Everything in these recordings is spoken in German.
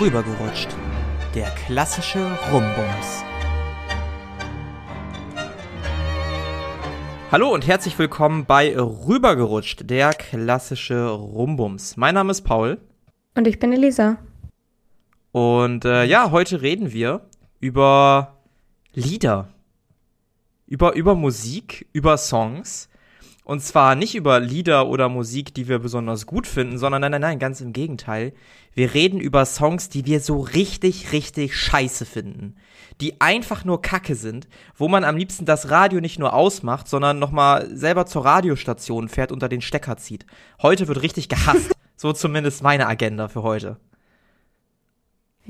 Rübergerutscht. Der klassische Rumbums. Hallo und herzlich willkommen bei Rübergerutscht, der klassische Rumbums. Mein Name ist Paul. Und ich bin Elisa. Und äh, ja, heute reden wir über Lieder. Über, über Musik, über Songs. Und zwar nicht über Lieder oder Musik, die wir besonders gut finden, sondern nein, nein, nein, ganz im Gegenteil. Wir reden über Songs, die wir so richtig, richtig scheiße finden. Die einfach nur Kacke sind, wo man am liebsten das Radio nicht nur ausmacht, sondern nochmal selber zur Radiostation fährt, unter den Stecker zieht. Heute wird richtig gehasst. so zumindest meine Agenda für heute.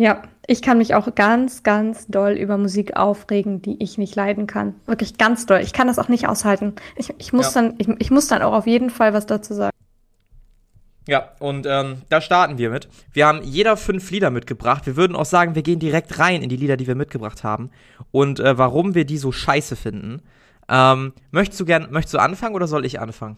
Ja, ich kann mich auch ganz, ganz doll über Musik aufregen, die ich nicht leiden kann. Wirklich ganz doll. Ich kann das auch nicht aushalten. Ich, ich muss, ja. dann, ich, ich muss dann auch auf jeden Fall was dazu sagen. Ja, und ähm, da starten wir mit. Wir haben jeder fünf Lieder mitgebracht. Wir würden auch sagen, wir gehen direkt rein in die Lieder, die wir mitgebracht haben. Und äh, warum wir die so scheiße finden. Ähm, möchtest du gern, möchtest du anfangen oder soll ich anfangen?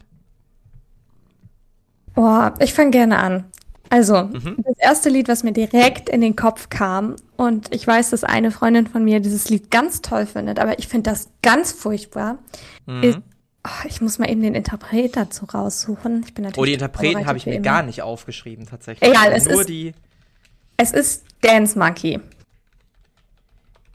Boah, ich fange gerne an. Also, mhm. das erste Lied, was mir direkt in den Kopf kam, und ich weiß, dass eine Freundin von mir dieses Lied ganz toll findet, aber ich finde das ganz furchtbar, mhm. ist, oh, ich muss mal eben den Interpret dazu raussuchen. Ich bin natürlich oh, die Interpreten habe ich mir gar nicht aufgeschrieben, tatsächlich. Egal, es Nur ist, die es ist Dance Monkey.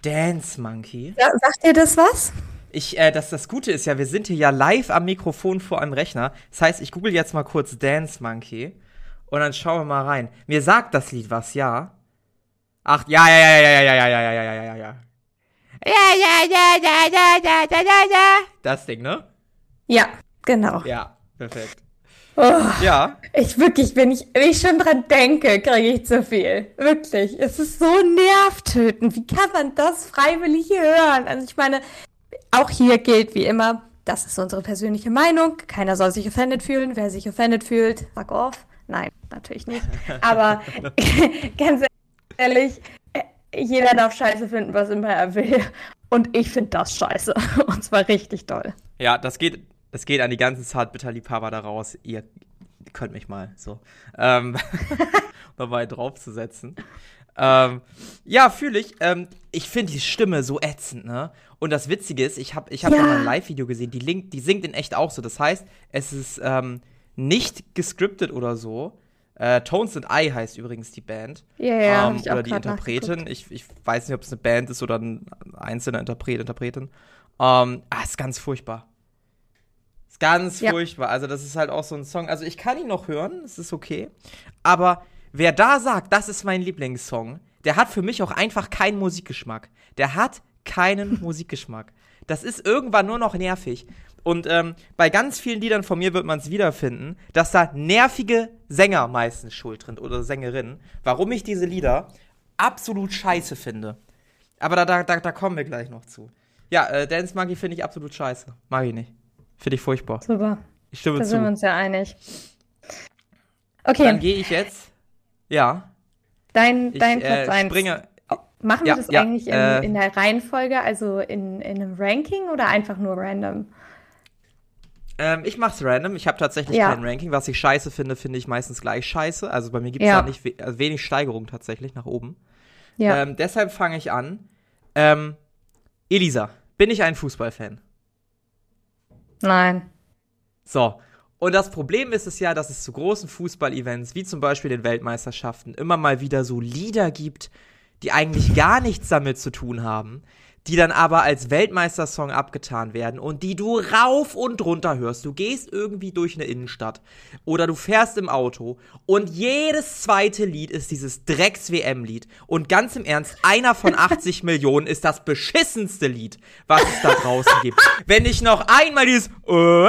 Dance Monkey? Ja, sagt dir das was? Ich, äh, das, das Gute ist ja, wir sind hier ja live am Mikrofon vor einem Rechner. Das heißt, ich google jetzt mal kurz Dance Monkey. Und dann schauen wir mal rein. Mir sagt das Lied was, ja? Ach, ja, ja, ja, ja, ja, ja, ja, ja, ja, ja, ja, ja. Ja, ja, ja, ja, ja, ja, ja, ja, ja. Das Ding, ne? Ja, genau. Ja, perfekt. Oh, ja. Ich wirklich, wenn ich, wenn ich schon dran denke, kriege ich zu viel. Wirklich. Es ist so nervtötend. Wie kann man das freiwillig hören? Also ich meine, auch hier gilt wie immer, das ist unsere persönliche Meinung. Keiner soll sich offended fühlen. Wer sich offended fühlt, fuck off. Nein, natürlich nicht. Aber ganz ehrlich, jeder darf Scheiße finden, was immer er will. Und ich finde das scheiße. Und zwar richtig toll. Ja, das geht, das geht an die ganzen Zartbitterliebhaber da raus. Ihr könnt mich mal so ähm, dabei draufzusetzen. Ähm, ja, fühle ich. Ähm, ich finde die Stimme so ätzend, ne? Und das Witzige ist, ich habe ich hab ja. mal ein Live-Video gesehen, die, Link, die singt in echt auch so. Das heißt, es ist ähm, nicht gescriptet oder so. Äh, Tones and I heißt übrigens die Band. Ja, ja. Ähm, oder die Interpretin. Ich, ich weiß nicht, ob es eine Band ist oder ein einzelner Interpret, Interpretin. Ähm, ah, ist ganz furchtbar. Ist ganz ja. furchtbar. Also, das ist halt auch so ein Song. Also, ich kann ihn noch hören, es ist okay. Aber wer da sagt, das ist mein Lieblingssong, der hat für mich auch einfach keinen Musikgeschmack. Der hat keinen Musikgeschmack. Das ist irgendwann nur noch nervig. Und ähm, bei ganz vielen Liedern von mir wird man es wiederfinden, dass da nervige Sänger meistens schuld sind oder Sängerinnen. Warum ich diese Lieder absolut scheiße finde. Aber da, da, da, da kommen wir gleich noch zu. Ja, äh, Dance Monkey finde ich absolut scheiße. Mag ich nicht. Finde ich furchtbar. Super. Ich stimme da zu. Da sind wir uns ja einig. Okay. Dann gehe ich jetzt. Ja. Dein, dein ich, Platz äh, 1. Springe. Machen wir ja, das ja, eigentlich in, äh, in, der Reihenfolge, also in, in einem Ranking oder einfach nur random? Ähm, ich mach's random. Ich habe tatsächlich ja. kein Ranking. Was ich scheiße finde, finde ich meistens gleich scheiße. Also bei mir gibt's ja. da nicht we also wenig Steigerung tatsächlich nach oben. Ja. Ähm, deshalb fange ich an. Ähm, Elisa, bin ich ein Fußballfan? Nein. So. Und das Problem ist es ja, dass es zu großen Fußballevents, wie zum Beispiel den Weltmeisterschaften, immer mal wieder so Lieder gibt, die eigentlich gar nichts damit zu tun haben, die dann aber als Weltmeistersong abgetan werden und die du rauf und runter hörst. Du gehst irgendwie durch eine Innenstadt oder du fährst im Auto und jedes zweite Lied ist dieses Drecks-WM-Lied. Und ganz im Ernst, einer von 80 Millionen ist das beschissenste Lied, was es da draußen gibt. Wenn ich noch einmal dieses äh,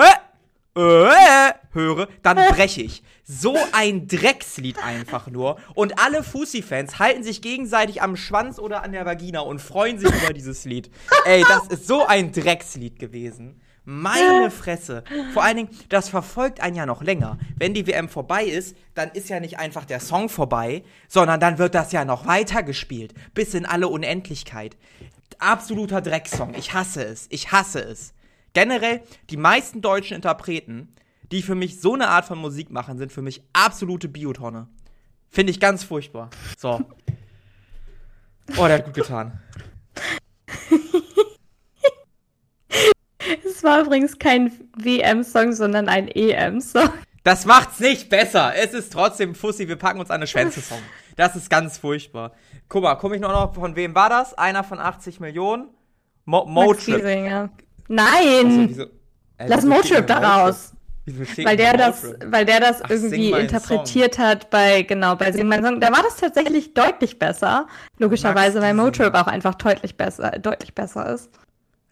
äh, höre, dann breche ich. So ein Dreckslied einfach nur. Und alle Fussi-Fans halten sich gegenseitig am Schwanz oder an der Vagina und freuen sich über dieses Lied. Ey, das ist so ein Dreckslied gewesen. Meine Fresse. Vor allen Dingen, das verfolgt einen ja noch länger. Wenn die WM vorbei ist, dann ist ja nicht einfach der Song vorbei, sondern dann wird das ja noch weitergespielt. Bis in alle Unendlichkeit. Absoluter Drecksong. Ich hasse es. Ich hasse es. Generell, die meisten deutschen Interpreten, die für mich so eine Art von Musik machen, sind für mich absolute Biotonne. Finde ich ganz furchtbar. So. Oh, der hat gut getan. Es war übrigens kein WM-Song, sondern ein EM-Song. Das macht's nicht besser. Es ist trotzdem Fussi, wir packen uns eine Schwänze-Song. Das ist ganz furchtbar. Guck mal, komme ich noch, noch, von wem war das? Einer von 80 Millionen? Mo Motrip. Nein! Also, äh, Lass Motrip da raus. Weil der, das, weil der das Ach, irgendwie interpretiert Song. hat bei, genau, bei Sing mein Song. Da war das tatsächlich deutlich besser. Logischerweise, weil Motrip auch einfach deutlich besser, deutlich besser ist.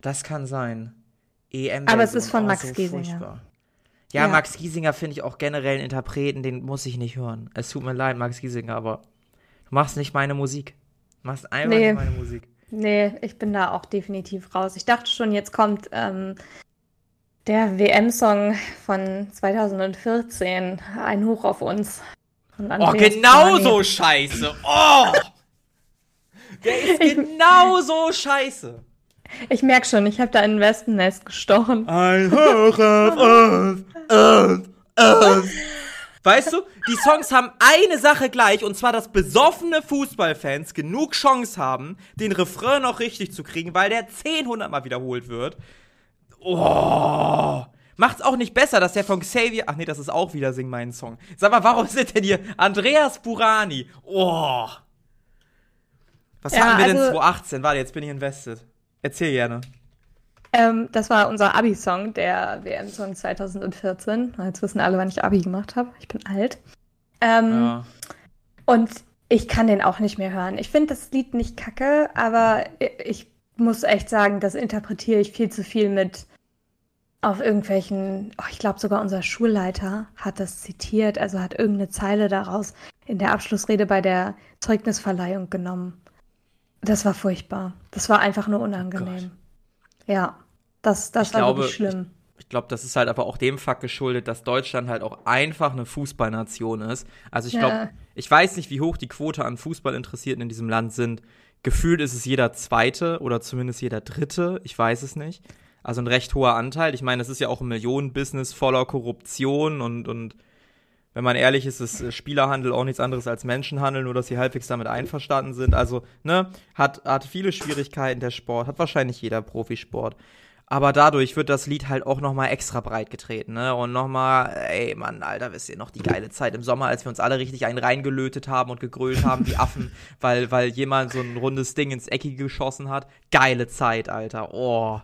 Das kann sein. EM Aber es ist von Max so Giesinger. Furchtbar. Ja, ja, Max Giesinger finde ich auch generell einen Interpreten, den muss ich nicht hören. Es tut mir leid, Max Giesinger, aber du machst nicht meine Musik. Du machst einfach nee. nicht meine Musik. Nee, ich bin da auch definitiv raus. Ich dachte schon, jetzt kommt ähm, der WM-Song von 2014, ein Hoch auf uns. Oh, genau so scheiße. Oh! Der ist genau so scheiße. Ich merke schon, ich habe da ein Wespennest gestochen. Ein Hoch auf uns, uns, uns. Weißt du, die Songs haben eine Sache gleich, und zwar, dass besoffene Fußballfans genug Chance haben, den Refrain noch richtig zu kriegen, weil der 10, 100 Mal wiederholt wird. Oh. Macht's auch nicht besser, dass der von Xavier. Ach nee, das ist auch wieder Sing meinen Song. Sag mal, warum sind denn hier Andreas Burani? Oh. Was ja, hatten wir also, denn 2018? Warte, jetzt bin ich invested. Erzähl gerne. Ähm, das war unser Abi-Song, der WM-Song 2014. Jetzt wissen alle, wann ich Abi gemacht habe. Ich bin alt. Ähm, ja. Und ich kann den auch nicht mehr hören. Ich finde das Lied nicht kacke, aber ich muss echt sagen, das interpretiere ich viel zu viel mit auf irgendwelchen, oh, ich glaube sogar unser Schulleiter hat das zitiert, also hat irgendeine Zeile daraus in der Abschlussrede bei der Zeugnisverleihung genommen. Das war furchtbar. Das war einfach nur unangenehm. Oh ja, das, das war glaube, wirklich schlimm. Ich, ich glaube, das ist halt aber auch dem Fakt geschuldet, dass Deutschland halt auch einfach eine Fußballnation ist. Also ich glaube, ja. ich weiß nicht, wie hoch die Quote an Fußballinteressierten in diesem Land sind. Gefühlt ist es jeder Zweite oder zumindest jeder Dritte. Ich weiß es nicht. Also ein recht hoher Anteil. Ich meine, es ist ja auch ein Millionenbusiness voller Korruption und, und wenn man ehrlich ist, ist äh, Spielerhandel auch nichts anderes als Menschenhandel, nur dass sie halbwegs damit einverstanden sind. Also, ne, hat, hat viele Schwierigkeiten der Sport, hat wahrscheinlich jeder Profisport. Aber dadurch wird das Lied halt auch nochmal extra breit getreten, ne? Und nochmal, ey, Mann, Alter, wisst ihr noch die geile Zeit im Sommer, als wir uns alle richtig einen reingelötet haben und gegrölt haben wie Affen, weil, weil jemand so ein rundes Ding ins Eckige geschossen hat. Geile Zeit, Alter. Oh.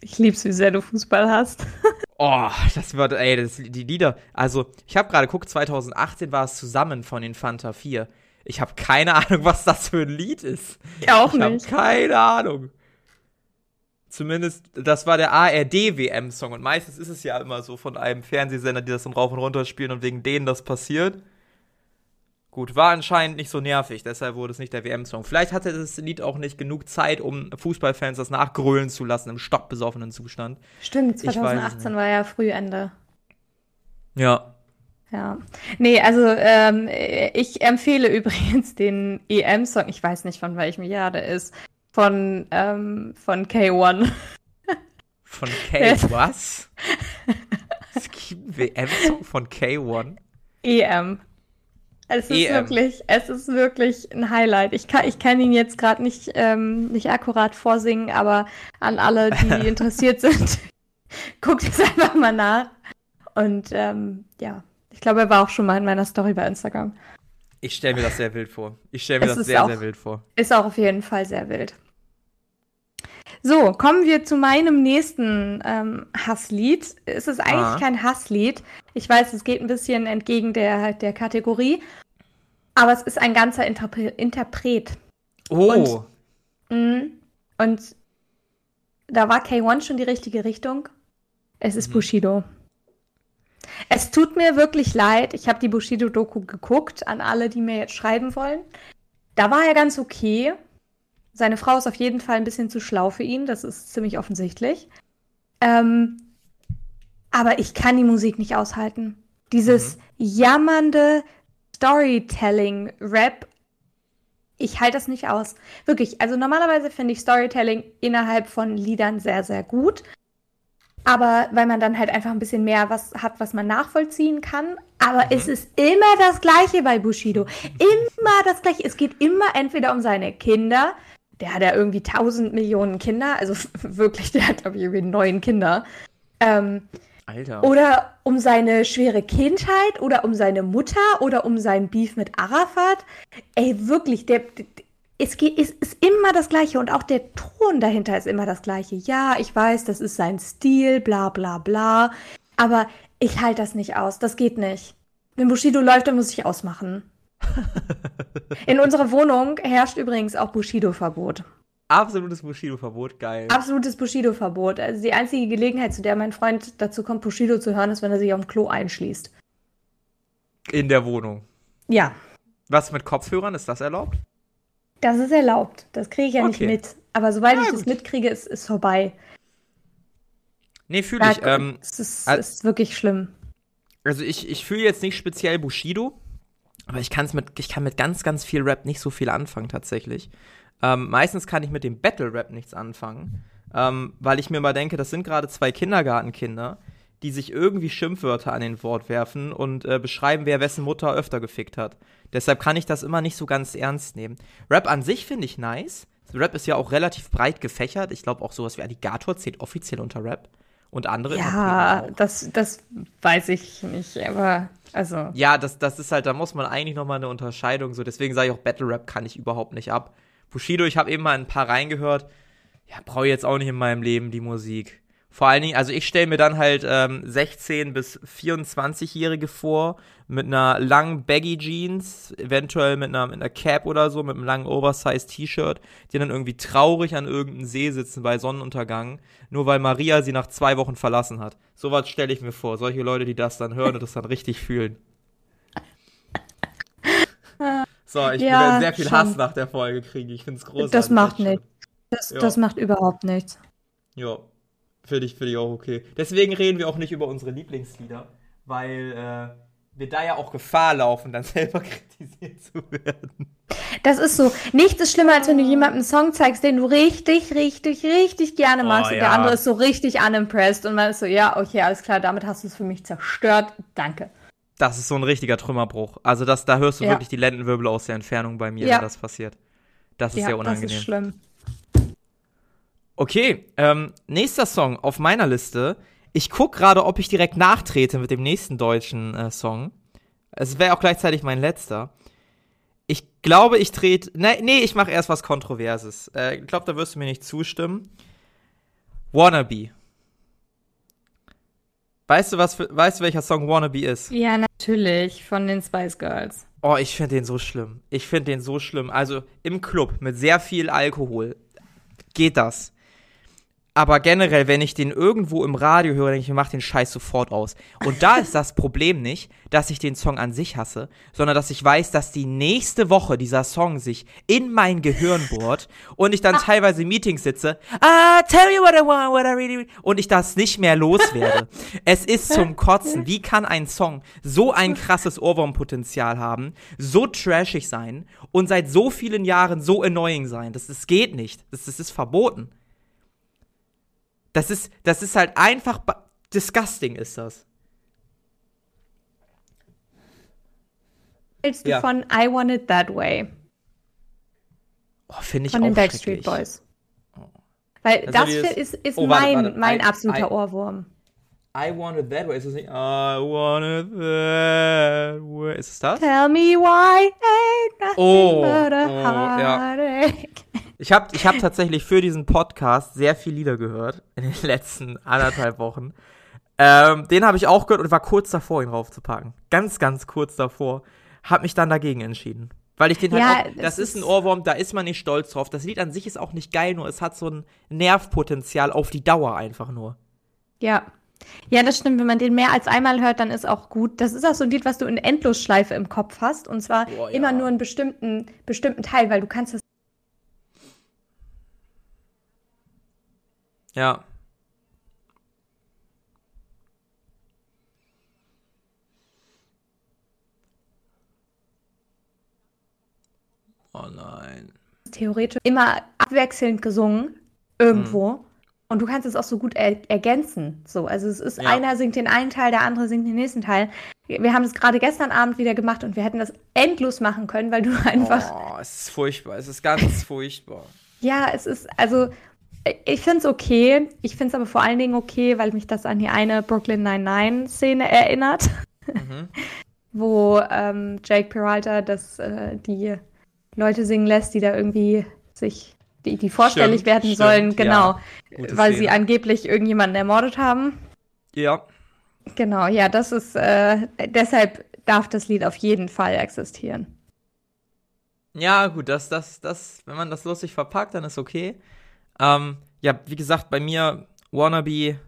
Ich lieb's, wie sehr du Fußball hast. Oh, das wird, ey, das, die Lieder. Also, ich habe gerade geguckt, 2018 war es zusammen von den Fanta 4. Ich habe keine Ahnung, was das für ein Lied ist. Ich auch ich nicht. Ich habe keine Ahnung. Zumindest, das war der ARD-WM-Song. Und meistens ist es ja immer so von einem Fernsehsender, die das dann rauf und runter spielen und wegen denen das passiert. Gut, war anscheinend nicht so nervig, deshalb wurde es nicht der WM-Song. Vielleicht hatte das Lied auch nicht genug Zeit, um Fußballfans das nachgrölen zu lassen im stockbesoffenen Zustand. Stimmt, 2018 war ja Frühende. Ja. Ja. Nee, also ähm, ich empfehle übrigens den EM-Song, ich weiß nicht von welchem Jahr der ist, von, ähm, von K1. Von K was? es gibt WM-Song von K1? EM. Es ist EM. wirklich, es ist wirklich ein Highlight. Ich kann, ich kann ihn jetzt gerade nicht, ähm, nicht akkurat vorsingen, aber an alle, die interessiert sind, guckt es einfach mal nach. Und ähm, ja, ich glaube, er war auch schon mal in meiner Story bei Instagram. Ich stelle mir das sehr wild vor. Ich stelle mir es das sehr, auch, sehr wild vor. Ist auch auf jeden Fall sehr wild. So, kommen wir zu meinem nächsten ähm, Hasslied. Es ist eigentlich ah. kein Hasslied. Ich weiß, es geht ein bisschen entgegen der, der Kategorie. Aber es ist ein ganzer Interpre Interpret. Oh. Und, mh, und da war K1 schon die richtige Richtung. Es ist mhm. Bushido. Es tut mir wirklich leid. Ich habe die Bushido-Doku geguckt, an alle, die mir jetzt schreiben wollen. Da war er ganz okay. Seine Frau ist auf jeden Fall ein bisschen zu schlau für ihn, das ist ziemlich offensichtlich. Ähm, aber ich kann die Musik nicht aushalten. Dieses mhm. jammernde Storytelling-Rap, ich halte das nicht aus. Wirklich, also normalerweise finde ich Storytelling innerhalb von Liedern sehr, sehr gut. aber weil man dann halt einfach ein bisschen mehr was hat, was man nachvollziehen kann. Aber mhm. es ist immer das Gleiche bei Bushido. Immer das Gleiche. Es geht immer entweder um seine Kinder. Der hat ja irgendwie tausend Millionen Kinder. Also wirklich, der hat, glaube ich, irgendwie neun Kinder. Ähm, Alter. Oder um seine schwere Kindheit oder um seine Mutter oder um sein Beef mit Arafat. Ey, wirklich, der, der es geht, es ist immer das Gleiche und auch der Ton dahinter ist immer das Gleiche. Ja, ich weiß, das ist sein Stil, bla bla bla. Aber ich halte das nicht aus. Das geht nicht. Wenn Bushido läuft, dann muss ich ausmachen. In unserer Wohnung herrscht übrigens auch Bushido-Verbot. Absolutes Bushido-Verbot, geil. Absolutes Bushido-Verbot. Also die einzige Gelegenheit, zu der mein Freund dazu kommt, Bushido zu hören, ist, wenn er sich auf dem Klo einschließt. In der Wohnung. Ja. Was mit Kopfhörern? Ist das erlaubt? Das ist erlaubt. Das kriege ich ja okay. nicht mit. Aber sobald ja, ich gut. das mitkriege, ist es vorbei. Nee, fühle ich. Ähm, es ist, also, ist, wirklich schlimm. Also ich, ich fühle jetzt nicht speziell Bushido, aber ich, kann's mit, ich kann mit ganz, ganz viel Rap nicht so viel anfangen tatsächlich. Ähm, meistens kann ich mit dem Battle-Rap nichts anfangen, ähm, weil ich mir mal denke, das sind gerade zwei Kindergartenkinder, die sich irgendwie Schimpfwörter an den Wort werfen und äh, beschreiben, wer wessen Mutter öfter gefickt hat. Deshalb kann ich das immer nicht so ganz ernst nehmen. Rap an sich finde ich nice. Rap ist ja auch relativ breit gefächert. Ich glaube auch sowas wie Alligator zählt offiziell unter Rap. Und andere. Ja, das, das weiß ich nicht, aber also. Ja, das, das ist halt, da muss man eigentlich nochmal eine Unterscheidung so. Deswegen sage ich auch, Battle Rap kann ich überhaupt nicht ab. Bushido, ich habe eben mal ein paar reingehört. Ja, brauche ich jetzt auch nicht in meinem Leben die Musik. Vor allen Dingen, also ich stelle mir dann halt ähm, 16- bis 24-Jährige vor, mit einer langen Baggy Jeans, eventuell mit einer, mit einer Cap oder so, mit einem langen Oversized T-Shirt, die dann irgendwie traurig an irgendeinem See sitzen bei Sonnenuntergang, nur weil Maria sie nach zwei Wochen verlassen hat. Sowas stelle ich mir vor. Solche Leute, die das dann hören und das dann richtig fühlen. So, ich ja, werde sehr viel schon. Hass nach der Folge kriegen. Ich finde es großartig. Das macht nichts. Das, ja. das macht überhaupt nichts. Ja, Finde ich, find ich auch okay. Deswegen reden wir auch nicht über unsere Lieblingslieder, weil äh, wir da ja auch Gefahr laufen, dann selber kritisiert zu werden. Das ist so. Nichts ist schlimmer, als wenn du jemandem einen Song zeigst, den du richtig, richtig, richtig gerne oh, magst oh, und der andere ist so richtig unimpressed und man ist so, ja, okay, alles klar, damit hast du es für mich zerstört. Danke. Das ist so ein richtiger Trümmerbruch. Also das, da hörst du ja. wirklich die Lendenwirbel aus der Entfernung bei mir, ja. wenn das passiert. Das ist ja, sehr unangenehm. Das ist schlimm. Okay, ähm, nächster Song auf meiner Liste. Ich guck gerade, ob ich direkt nachtrete mit dem nächsten deutschen äh, Song. Es wäre auch gleichzeitig mein letzter. Ich glaube, ich trete. Nee, nee, ich mache erst was Kontroverses. Äh, ich glaube, da wirst du mir nicht zustimmen. Wannabe. Weißt du, was für, weißt du, welcher Song Wannabe ist? Ja, natürlich, von den Spice Girls. Oh, ich finde den so schlimm. Ich finde den so schlimm. Also im Club mit sehr viel Alkohol geht das. Aber generell, wenn ich den irgendwo im Radio höre, denke ich, ich mach den Scheiß sofort aus. Und da ist das Problem nicht, dass ich den Song an sich hasse, sondern dass ich weiß, dass die nächste Woche dieser Song sich in mein Gehirn bohrt und ich dann teilweise in Meetings sitze, ah, tell me what I want, what I really want, und ich das nicht mehr loswerde. es ist zum Kotzen. Wie kann ein Song so ein krasses Ohrwurmpotenzial haben, so trashig sein und seit so vielen Jahren so annoying sein? Das, das geht nicht. Das, das ist verboten. Das ist, das ist halt einfach disgusting, ist das. Hältst du ja. von I Want It That Way? Oh, Finde ich Von den Backstreet Boys. Oh. Weil also das ist, ist oh, mein, warte, warte. mein I, absoluter I, Ohrwurm. I want it that way. Ist es nicht? I want it that way. Ist es das? Tell me why ain't nothing oh, but a oh, heartache. Ja. Ich habe ich hab tatsächlich für diesen Podcast sehr viele Lieder gehört in den letzten anderthalb Wochen. Ähm, den habe ich auch gehört und war kurz davor, ihn raufzupacken. Ganz, ganz kurz davor. Hab mich dann dagegen entschieden. Weil ich den halt ja, auch, das ist ein Ohrwurm, da ist man nicht stolz drauf. Das Lied an sich ist auch nicht geil, nur es hat so ein Nervpotenzial auf die Dauer einfach nur. Ja. Ja, das stimmt. Wenn man den mehr als einmal hört, dann ist auch gut. Das ist auch so ein Lied, was du in Endlosschleife im Kopf hast. Und zwar Boah, ja. immer nur einen bestimmten, bestimmten Teil, weil du kannst das Ja. Oh nein. Theoretisch immer abwechselnd gesungen, irgendwo. Hm. Und du kannst es auch so gut er ergänzen. So, also es ist ja. einer singt den einen Teil, der andere singt den nächsten Teil. Wir haben es gerade gestern Abend wieder gemacht und wir hätten das endlos machen können, weil du einfach. Oh, es ist furchtbar. Es ist ganz furchtbar. Ja, es ist, also ich finde es okay. Ich finde es aber vor allen Dingen okay, weil mich das an die eine Brooklyn Nine-Nine-Szene erinnert. Mhm. wo ähm, Jake Peralta das, äh, die Leute singen lässt, die da irgendwie sich, die, die vorstellig stimmt, werden stimmt, sollen, genau, ja. weil Szene. sie angeblich irgendjemanden ermordet haben. Ja. Genau, ja, das ist, äh, deshalb darf das Lied auf jeden Fall existieren. Ja, gut, das, das, das, wenn man das lustig verpackt, dann ist okay. Ähm, ja, wie gesagt, bei mir Wannabe.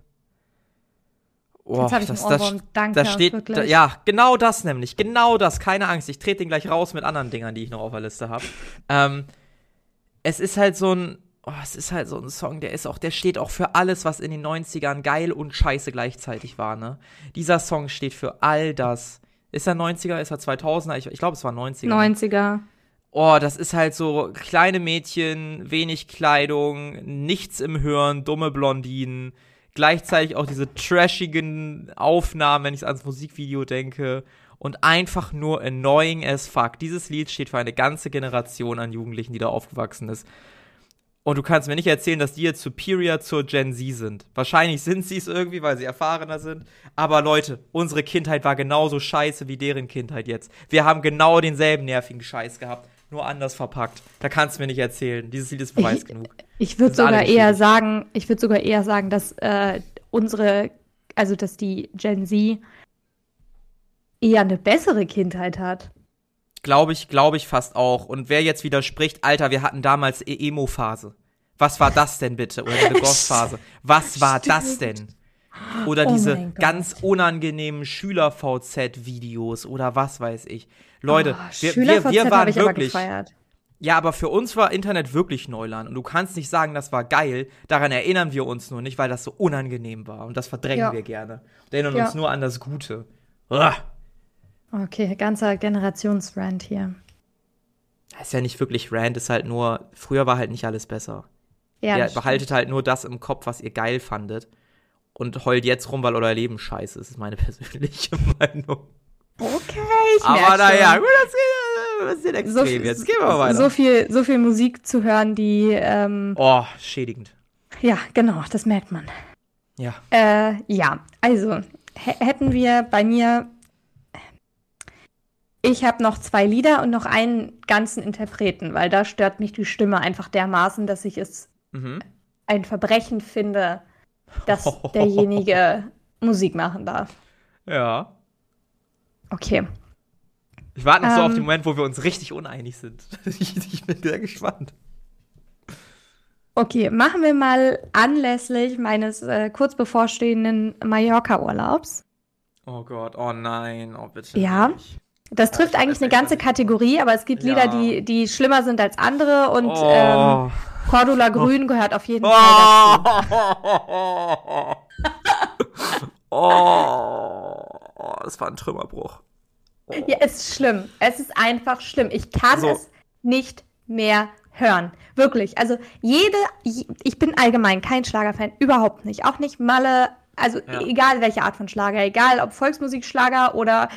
Oh, Jetzt habe ich das, einen Ohrwurm. Das, Danke, das steht, da, ja, genau das nämlich, genau das. Keine Angst, ich trete den gleich raus mit anderen Dingern, die ich noch auf der Liste habe. Ähm, es ist halt so ein, oh, es ist halt so ein Song, der ist auch, der steht auch für alles, was in den 90ern geil und scheiße gleichzeitig war, ne? Dieser Song steht für all das. Ist er 90er, ist er 2000er? Ich, ich glaube, es war 90er. 90er oh, das ist halt so kleine Mädchen, wenig Kleidung, nichts im Hören, dumme Blondinen. Gleichzeitig auch diese trashigen Aufnahmen, wenn ich ans Musikvideo denke. Und einfach nur annoying as fuck. Dieses Lied steht für eine ganze Generation an Jugendlichen, die da aufgewachsen ist. Und du kannst mir nicht erzählen, dass die jetzt superior zur Gen Z sind. Wahrscheinlich sind sie es irgendwie, weil sie erfahrener sind. Aber Leute, unsere Kindheit war genauso scheiße wie deren Kindheit jetzt. Wir haben genau denselben nervigen Scheiß gehabt nur anders verpackt. Da kannst du mir nicht erzählen. Dieses Lied ist Beweis ich, genug. Ich würde sogar eher sagen, ich würde sogar eher sagen, dass äh, unsere, also dass die Gen Z eher eine bessere Kindheit hat. Glaube ich, glaube ich fast auch. Und wer jetzt widerspricht, Alter, wir hatten damals e Emo-Phase. Was war das denn bitte? Oder eine Goth-Phase. Was war Stimmt. das denn? Oder oh diese ganz unangenehmen Schüler-VZ-Videos oder was weiß ich. Leute, oh, wir, wir, wir waren wirklich. Ja, aber für uns war Internet wirklich Neuland. Und du kannst nicht sagen, das war geil. Daran erinnern wir uns nur nicht, weil das so unangenehm war. Und das verdrängen ja. wir gerne. Wir erinnern ja. uns nur an das Gute. Uah. Okay, ganzer Generationsrand hier. Das ist ja nicht wirklich Rand, ist halt nur, früher war halt nicht alles besser. Ja, ihr behaltet halt nur das im Kopf, was ihr geil fandet. Und heult jetzt rum, weil euer Leben scheiße ist, ist meine persönliche Meinung. Okay, ich Aber naja, gut, das geht ein bisschen extrem. So, jetzt gehen wir weiter. So viel, so viel Musik zu hören, die. Ähm, oh, schädigend. Ja, genau, das merkt man. Ja. Äh, ja, also hätten wir bei mir. Ich habe noch zwei Lieder und noch einen ganzen Interpreten, weil da stört mich die Stimme einfach dermaßen, dass ich es mhm. ein Verbrechen finde, dass derjenige Musik machen darf. Ja. Okay. Ich warte noch ähm, so auf den ähm. Moment, wo wir uns richtig uneinig sind. ich, ich bin sehr gespannt. Okay, machen wir mal anlässlich meines äh, kurz bevorstehenden Mallorca-Urlaubs. Oh Gott, oh nein, oh bitte. Ja. Nicht. Das trifft oh, eigentlich eine ganze Kategorie, aber es gibt ja. Lieder, die, die schlimmer sind als andere und oh. ähm, Cordula Grün gehört auf jeden oh. Fall dazu. oh. Oh, das war ein Trümmerbruch. Oh. Ja, es ist schlimm. Es ist einfach schlimm. Ich kann so. es nicht mehr hören. Wirklich. Also jede, ich bin allgemein kein Schlagerfan, überhaupt nicht. Auch nicht Malle, also ja. egal welche Art von Schlager, egal ob Volksmusikschlager oder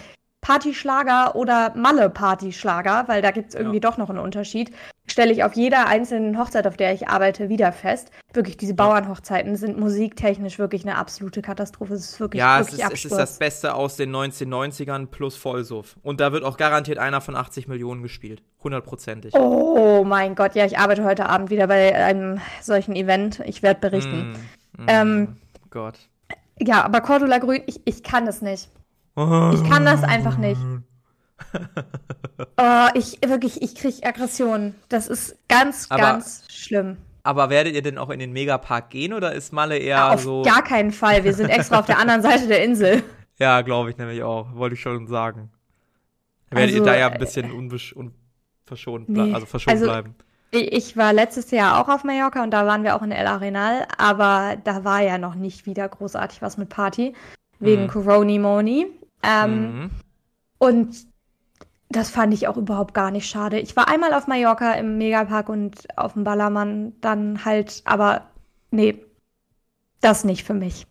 Partyschlager oder Malle-Partyschlager, weil da gibt es irgendwie ja. doch noch einen Unterschied, stelle ich auf jeder einzelnen Hochzeit, auf der ich arbeite, wieder fest. Wirklich, diese Bauernhochzeiten sind musiktechnisch wirklich eine absolute Katastrophe. Es ist wirklich, ja, wirklich es ist, es ist das Beste aus den 1990ern plus Vollsuff. Und da wird auch garantiert einer von 80 Millionen gespielt. Hundertprozentig. Oh mein Gott, ja, ich arbeite heute Abend wieder bei einem solchen Event. Ich werde berichten. Mm, mm, ähm, Gott. Ja, aber Cordula Grün, ich, ich kann das nicht. Ich kann das einfach nicht. oh, ich wirklich, ich kriege Aggressionen. Das ist ganz, aber, ganz schlimm. Aber werdet ihr denn auch in den Megapark gehen oder ist Malle eher ja, auf so? Auf gar keinen Fall. Wir sind extra auf der anderen Seite der Insel. Ja, glaube ich nämlich auch. Wollte ich schon sagen. Werdet also, ihr da ja ein bisschen unverschont, nee. also verschont also, bleiben. Ich war letztes Jahr auch auf Mallorca und da waren wir auch in El Arenal, aber da war ja noch nicht wieder großartig was mit Party, wegen mhm. Coroni Moni. Ähm, mhm. Und das fand ich auch überhaupt gar nicht schade. Ich war einmal auf Mallorca im Megapark und auf dem Ballermann dann halt, aber nee. Das nicht für mich.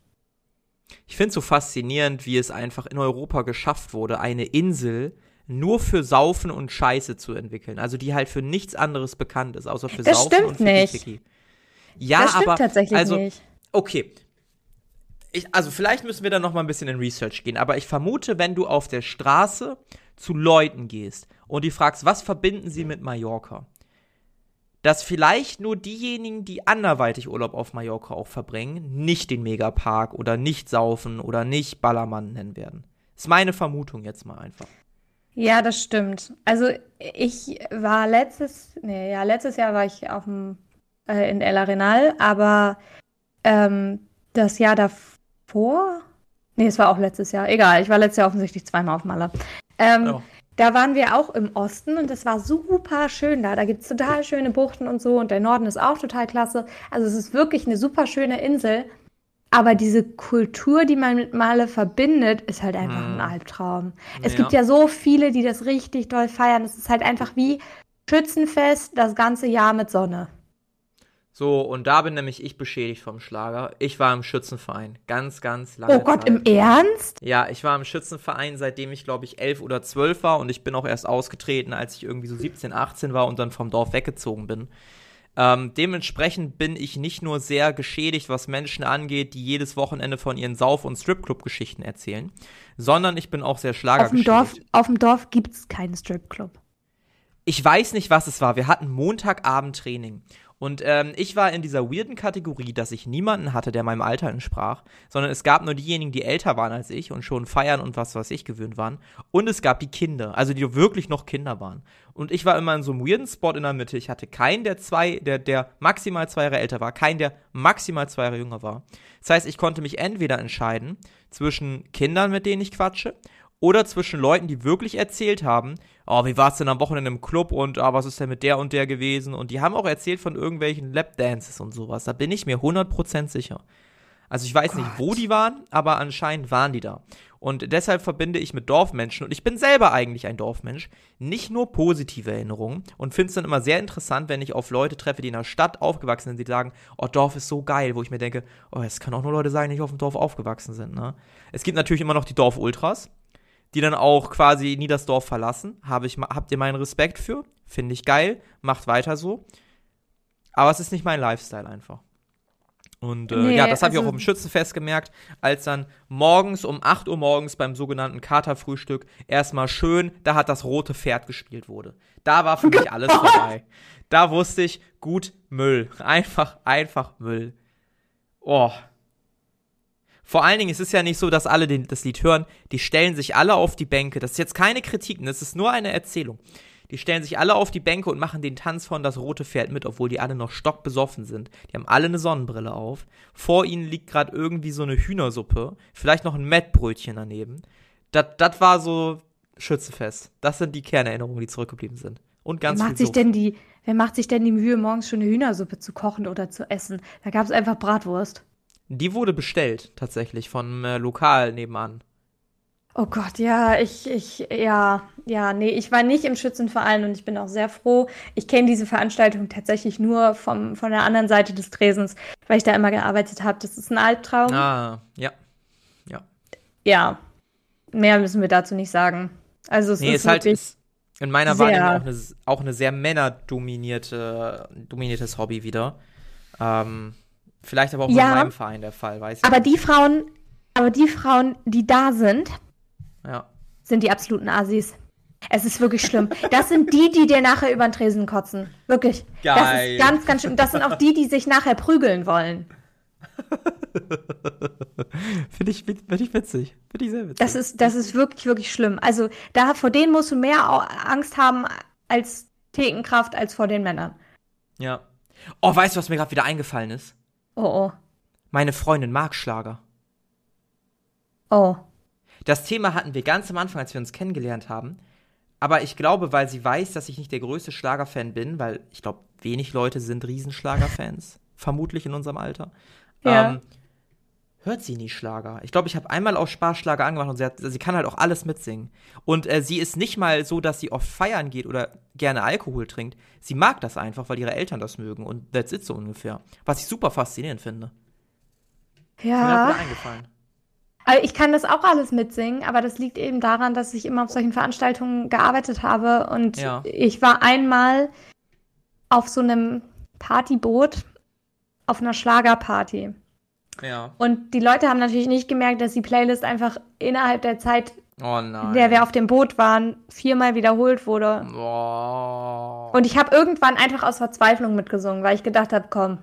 Ich finde es so faszinierend, wie es einfach in Europa geschafft wurde, eine Insel nur für Saufen und Scheiße zu entwickeln. Also die halt für nichts anderes bekannt ist, außer für das Saufen stimmt und für nicht. Tiki. Ja, das stimmt aber tatsächlich also nicht. okay. Ich, also vielleicht müssen wir da noch mal ein bisschen in Research gehen, aber ich vermute, wenn du auf der Straße zu Leuten gehst und die fragst, was verbinden sie mit Mallorca? Dass vielleicht nur diejenigen, die anderweitig Urlaub auf Mallorca auch verbringen, nicht den Megapark oder nicht saufen oder nicht Ballermann nennen werden. Ist meine Vermutung jetzt mal einfach. Ja, das stimmt. Also ich war letztes, nee, ja, letztes Jahr war ich auf dem, äh, in El Arenal, aber ähm, das Jahr davor, nee, es war auch letztes Jahr, egal, ich war letztes Jahr offensichtlich zweimal auf Malle. Ähm, Oh. Da waren wir auch im Osten und es war super schön da. Da gibt es total schöne Buchten und so und der Norden ist auch total klasse. Also es ist wirklich eine super schöne Insel. Aber diese Kultur, die man mit Male verbindet, ist halt einfach Hm. ein Albtraum. Es Ja. gibt ja so viele, die das richtig doll feiern. Es ist halt einfach wie Schützenfest das ganze Jahr mit Sonne. So, und da bin nämlich ich beschädigt vom Schlager. Ich war im Schützenverein. Ganz, ganz lange Oh Gott, Zeit. im Ernst? Ja, ich war im Schützenverein, seitdem ich, glaube ich, elf oder zwölf war. Und ich bin auch erst ausgetreten, als ich irgendwie so 17, 18 war und dann vom Dorf weggezogen bin. Ähm, dementsprechend bin ich nicht nur sehr geschädigt, was Menschen angeht, die jedes Wochenende von ihren Sauf- und Stripclub-Geschichten erzählen, sondern ich bin auch sehr Auf dem. Dorf, auf dem Dorf gibt es keinen Stripclub. Ich weiß nicht, was es war. Wir hatten Montagabend Training. Und ähm, ich war in dieser weirden Kategorie, dass ich niemanden hatte, der meinem Alter entsprach, sondern es gab nur diejenigen, die älter waren als ich und schon feiern und was weiß ich gewöhnt waren. Und es gab die Kinder, also die wirklich noch Kinder waren. Und ich war immer in so einem weirden Spot in der Mitte. Ich hatte keinen, der zwei, der, der maximal zwei Jahre älter war, keinen, der maximal zwei Jahre jünger war. Das heißt, ich konnte mich entweder entscheiden zwischen Kindern, mit denen ich quatsche, oder zwischen Leuten, die wirklich erzählt haben, oh, wie war es denn am Wochenende im Club und ah, was ist denn mit der und der gewesen? Und die haben auch erzählt von irgendwelchen Lapdances und sowas. Da bin ich mir 100% sicher. Also ich weiß nicht, wo die waren, aber anscheinend waren die da. Und deshalb verbinde ich mit Dorfmenschen, und ich bin selber eigentlich ein Dorfmensch, nicht nur positive Erinnerungen und finde es dann immer sehr interessant, wenn ich auf Leute treffe, die in der Stadt aufgewachsen sind, die sagen, oh, Dorf ist so geil, wo ich mir denke, oh, es kann auch nur Leute sein, die nicht auf dem Dorf aufgewachsen sind. Ne? Es gibt natürlich immer noch die Dorf-Ultras, die dann auch quasi nie das Dorf verlassen. Habe ich, habt ihr meinen Respekt für? Finde ich geil, macht weiter so. Aber es ist nicht mein Lifestyle einfach. Und äh, Nee, ja, das habe ich auch also- auf dem Schützenfest gemerkt, als dann morgens um 8 Uhr morgens beim sogenannten Katerfrühstück erstmal schön, da hat das rote Pferd gespielt wurde. Da war für mich alles vorbei. Da wusste ich, gut, Müll. Einfach, einfach Müll. Oh. Vor allen Dingen, es ist ja nicht so, dass alle den, das Lied hören. Die stellen sich alle auf die Bänke. Das ist jetzt keine Kritik, das ist nur eine Erzählung. Die stellen sich alle auf die Bänke und machen den Tanz von das rote Pferd mit, obwohl die alle noch stockbesoffen sind. Die haben alle eine Sonnenbrille auf. Vor ihnen liegt gerade irgendwie so eine Hühnersuppe, vielleicht noch ein Mettbrötchen daneben. Das war so Schützefest. Das sind die Kernerinnerungen, die zurückgeblieben sind. Und ganz wer macht sich denn die, wer macht sich denn die Mühe, morgens schon eine Hühnersuppe zu kochen oder zu essen? Da gab es einfach Bratwurst. Die wurde bestellt, tatsächlich, von äh, Lokal nebenan. Oh Gott, ja, ich, ich, ja, ja, nee, ich war nicht im Schützenverein und ich bin auch sehr froh. Ich kenne diese Veranstaltung tatsächlich nur vom, von der anderen Seite des Tresens, weil ich da immer gearbeitet habe. Das ist ein Albtraum. Ah, ja. Ja, mehr müssen wir dazu nicht sagen. Also es Nee, ist ist halt wirklich, ist in meiner sehr- Wahrnehmung auch eine, auch eine sehr männerdominierte dominiertes Hobby wieder. Ähm, vielleicht aber auch Ja. in meinem Verein der Fall, weiß ich aber nicht. die Frauen, aber die Frauen, die da sind, Ja. sind die absoluten Assis. Es ist wirklich schlimm. Das sind die, die dir nachher über den Tresen kotzen. Wirklich. Das Geil. ist ganz, ganz schlimm. Das sind auch die, die sich nachher prügeln wollen. Finde ich, find ich witzig. Finde ich sehr witzig. Das ist, das ist wirklich, wirklich schlimm. Also da vor denen musst du mehr Angst haben als Thekenkraft als vor den Männern. ja. Oh, weißt du, was mir gerade wieder eingefallen ist? Oh, oh. Meine Freundin mag Schlager. Oh. Das Thema hatten wir ganz am Anfang, als wir uns kennengelernt haben. Aber ich glaube, weil sie weiß, dass ich nicht der größte Schlagerfan bin, weil ich glaube, wenig Leute sind Riesenschlagerfans, vermutlich in unserem Alter, Ja. ähm, hört sie nie Schlager. Ich glaube, ich habe einmal auf Spaß Schlager angemacht und sie, hat, sie kann halt auch alles mitsingen. Und äh, sie ist nicht mal so, dass sie oft feiern geht oder gerne Alkohol trinkt. Sie mag das einfach, weil ihre Eltern das mögen und that's it so ungefähr. Was ich super faszinierend finde. Ja. Also ich kann das auch alles mitsingen, aber das liegt eben daran, dass ich immer auf solchen Veranstaltungen gearbeitet habe. Und ja. ich war einmal auf so einem Partyboot auf einer Schlagerparty. Ja. Und die Leute haben natürlich nicht gemerkt, dass die Playlist einfach innerhalb der Zeit, oh in der wir auf dem Boot waren, viermal wiederholt wurde. Oh. Und ich habe irgendwann einfach aus Verzweiflung mitgesungen, weil ich gedacht habe, komm,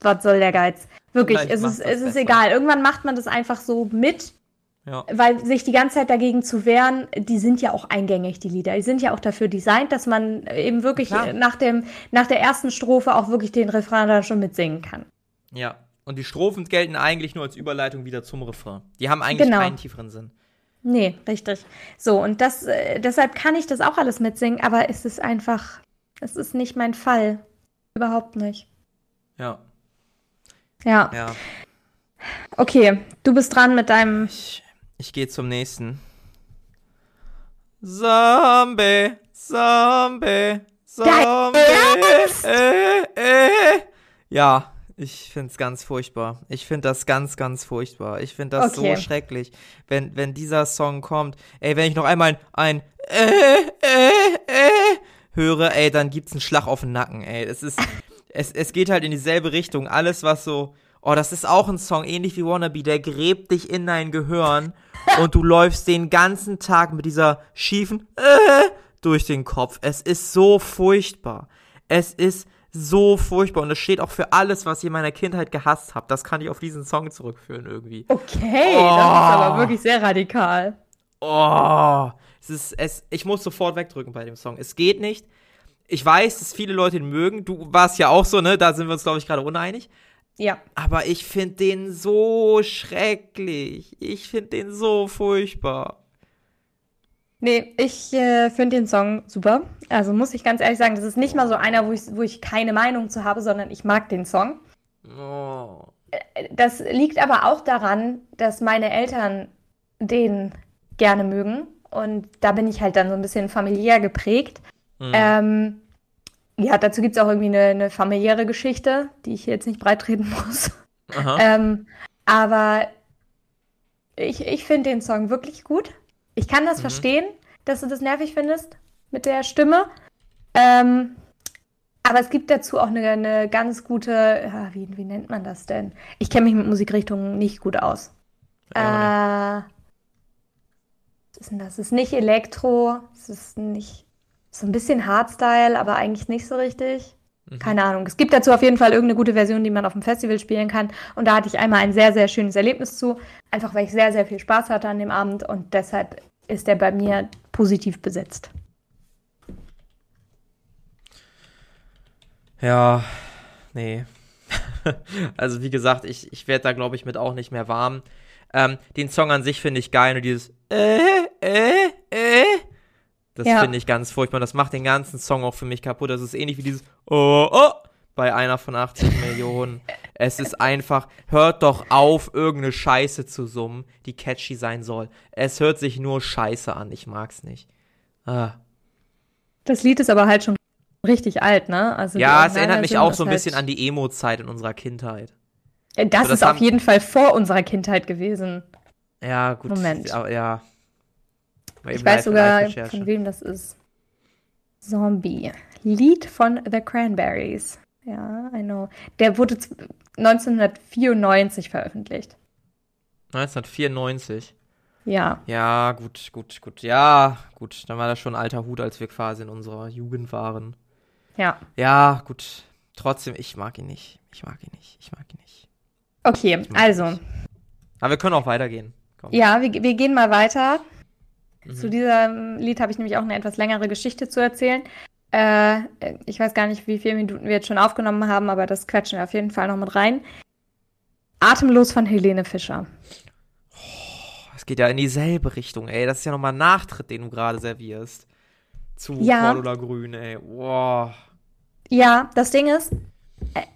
was soll der Geiz? Wirklich, es ist, es ist egal. Irgendwann macht man das einfach so mit. Ja. Weil sich die ganze Zeit dagegen zu wehren, die sind ja auch eingängig, die Lieder. Die sind ja auch dafür designt, dass man eben wirklich nach, dem, nach der ersten Strophe auch wirklich den Refrain dann schon mitsingen kann. Ja, und die Strophen gelten eigentlich nur als Überleitung wieder zum Refrain. Die haben eigentlich genau. keinen tieferen Sinn. Nee, richtig. So, und das, äh, deshalb kann ich das auch alles mitsingen, aber es ist einfach, es ist nicht mein Fall. Überhaupt nicht. Ja. Ja. Ja. Okay, du bist dran mit deinem. Ich, ich gehe zum nächsten. Zombie, Zombie, Zombie. Äh, äh. Ja, ich finde es ganz furchtbar. Ich finde das ganz, ganz furchtbar. Ich finde das okay. so schrecklich, wenn, wenn dieser Song kommt. Ey, wenn ich noch einmal ein, ein äh, äh, äh, höre, ey, dann gibt's einen Schlag auf den Nacken, ey. Es ist, es, es geht halt in dieselbe Richtung. Alles, was so, oh, das ist auch ein Song, ähnlich wie Wannabe, der gräbt dich in dein Gehirn und du läufst den ganzen Tag mit dieser schiefen, äh, durch den Kopf. Es ist so furchtbar. Es ist so furchtbar und es steht auch für alles, was ich in meiner Kindheit gehasst habe. Das kann ich auf diesen Song zurückführen irgendwie. Okay, oh. das ist aber wirklich sehr radikal. Oh, es ist es ich muss sofort wegdrücken bei dem Song. Es geht nicht. Ich weiß, dass viele Leute ihn mögen. Du warst ja auch so, ne? Da sind wir uns glaube ich gerade uneinig. Ja. Aber ich finde den so schrecklich. Ich finde den so furchtbar. Nee, ich äh, finde den Song super. Also muss ich ganz ehrlich sagen, das ist nicht mal so einer, wo ich, wo ich keine Meinung zu habe, sondern ich mag den Song. Oh. Äh, das liegt aber auch daran, dass meine Eltern den gerne mögen. Und da bin ich halt dann so ein bisschen familiär geprägt. Mhm. Ähm, ja, dazu gibt es auch irgendwie eine, eine, familiäre Geschichte, die ich jetzt nicht breitreden muss. Ähm, aber ich, ich finde den Song wirklich gut. Ich kann das mhm. verstehen, dass du das nervig findest mit der Stimme. Ähm, aber es gibt dazu auch eine, eine ganz gute, ja, wie, wie nennt man das denn? Ich kenne mich mit Musikrichtungen nicht gut aus. Ja, äh, was ist denn das? Es ist nicht Elektro, es ist nicht so ein bisschen Hardstyle, aber eigentlich nicht so richtig. Mhm. Keine Ahnung. Es gibt dazu auf jeden Fall irgendeine gute Version, die man auf dem Festival spielen kann. Und da hatte ich einmal ein sehr, sehr schönes Erlebnis zu. Einfach weil ich sehr, sehr viel Spaß hatte an dem Abend und deshalb ist er bei mir positiv besetzt. Ja, nee. also wie gesagt, ich, ich werde da, glaube ich, mit auch nicht mehr warm. Ähm, den Song an sich finde ich geil, nur dieses äh, äh, äh. Das ja. finde ich ganz furchtbar. Das macht den ganzen Song auch für mich kaputt. Das ist ähnlich wie dieses Oh, oh bei einer von 80 Millionen. Es ist einfach, hört doch auf, irgendeine Scheiße zu summen, die catchy sein soll. Es hört sich nur Scheiße an, ich mag's nicht. Ah. Das Lied ist aber halt schon richtig alt, ne? Also ja, es erinnert mich auch so ein bisschen halt an die Emo-Zeit in unserer Kindheit. Äh, das, so, das ist auf jeden Fall vor unserer Kindheit gewesen. Ja, gut. Moment. Ja. Ich weiß sogar, von wem das ist. Zombie. Lied von The Cranberries. Ja, I know. Der wurde 1994 veröffentlicht. 1994? Ja. Ja, gut, gut, gut. Ja, gut. Dann war das schon ein alter Hut, als wir quasi in unserer Jugend waren. Ja. Ja, gut. Trotzdem, ich mag ihn nicht. Ich mag ihn nicht. Ich mag ihn nicht. Okay, also. Nicht. Aber wir können auch weitergehen. Komm. Ja, wir, wir gehen mal weiter. Mhm. Zu diesem Lied habe ich nämlich auch eine etwas längere Geschichte zu erzählen. Äh, ich weiß gar nicht, wie viele Minuten wir jetzt schon aufgenommen haben, aber das quetschen wir auf jeden Fall noch mit rein. Atemlos von Helene Fischer. Oh, es geht ja in dieselbe Richtung, ey. Das ist ja nochmal ein Nachtritt, den du gerade servierst. Zu ja. Cordula Grün, ey. Wow. Ja, das Ding ist,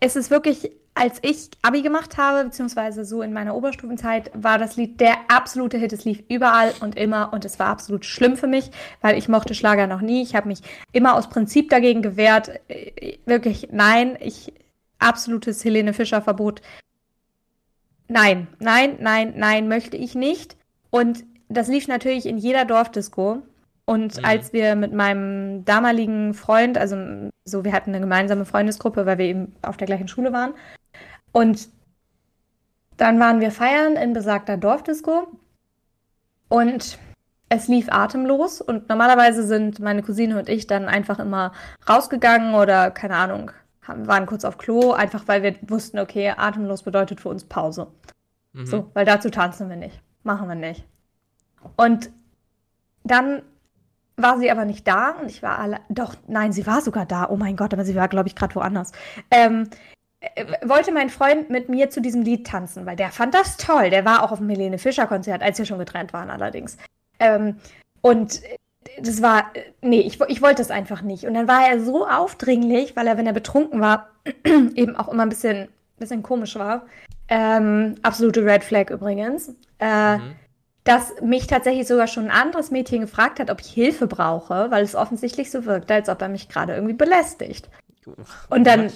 es ist wirklich als ich Abi gemacht habe, beziehungsweise so in meiner Oberstufenzeit, war das Lied der absolute Hit. Es lief überall und immer und es war absolut schlimm für mich, weil ich mochte Schlager noch nie. Ich habe mich immer aus Prinzip dagegen gewehrt. Äh, wirklich, nein, ich absolutes Helene Fischer Verbot. Nein, nein, nein, nein, möchte ich nicht. Und das lief natürlich in jeder Dorfdisco. Und mhm. als wir mit meinem damaligen Freund, also so, wir hatten eine gemeinsame Freundesgruppe, weil wir eben auf der gleichen Schule waren. Und dann waren wir feiern in besagter Dorfdisco. Und es lief atemlos. Und normalerweise sind meine Cousine und ich dann einfach immer rausgegangen oder, keine Ahnung, waren kurz auf Klo, einfach weil wir wussten, okay, atemlos bedeutet für uns Pause. Mhm. So, weil dazu tanzen wir nicht. Machen wir nicht. Und dann war sie aber nicht da und ich war alle. Doch, nein, sie war sogar da. Oh mein Gott, aber sie war, glaube ich, gerade woanders. Ähm, äh, wollte mein Freund mit mir zu diesem Lied tanzen, weil der fand das toll. Der war auch auf dem Helene Fischer Konzert, als wir schon getrennt waren allerdings. Ähm, und das war, nee, ich, ich wollte es einfach nicht. Und dann war er so aufdringlich, weil er, wenn er betrunken war, eben auch immer ein bisschen, bisschen komisch war. Ähm, absolute Red Flag übrigens. Äh, mhm. Dass mich tatsächlich sogar schon ein anderes Mädchen gefragt hat, ob ich Hilfe brauche, weil es offensichtlich so wirkte, als ob er mich gerade irgendwie belästigt. Und dann,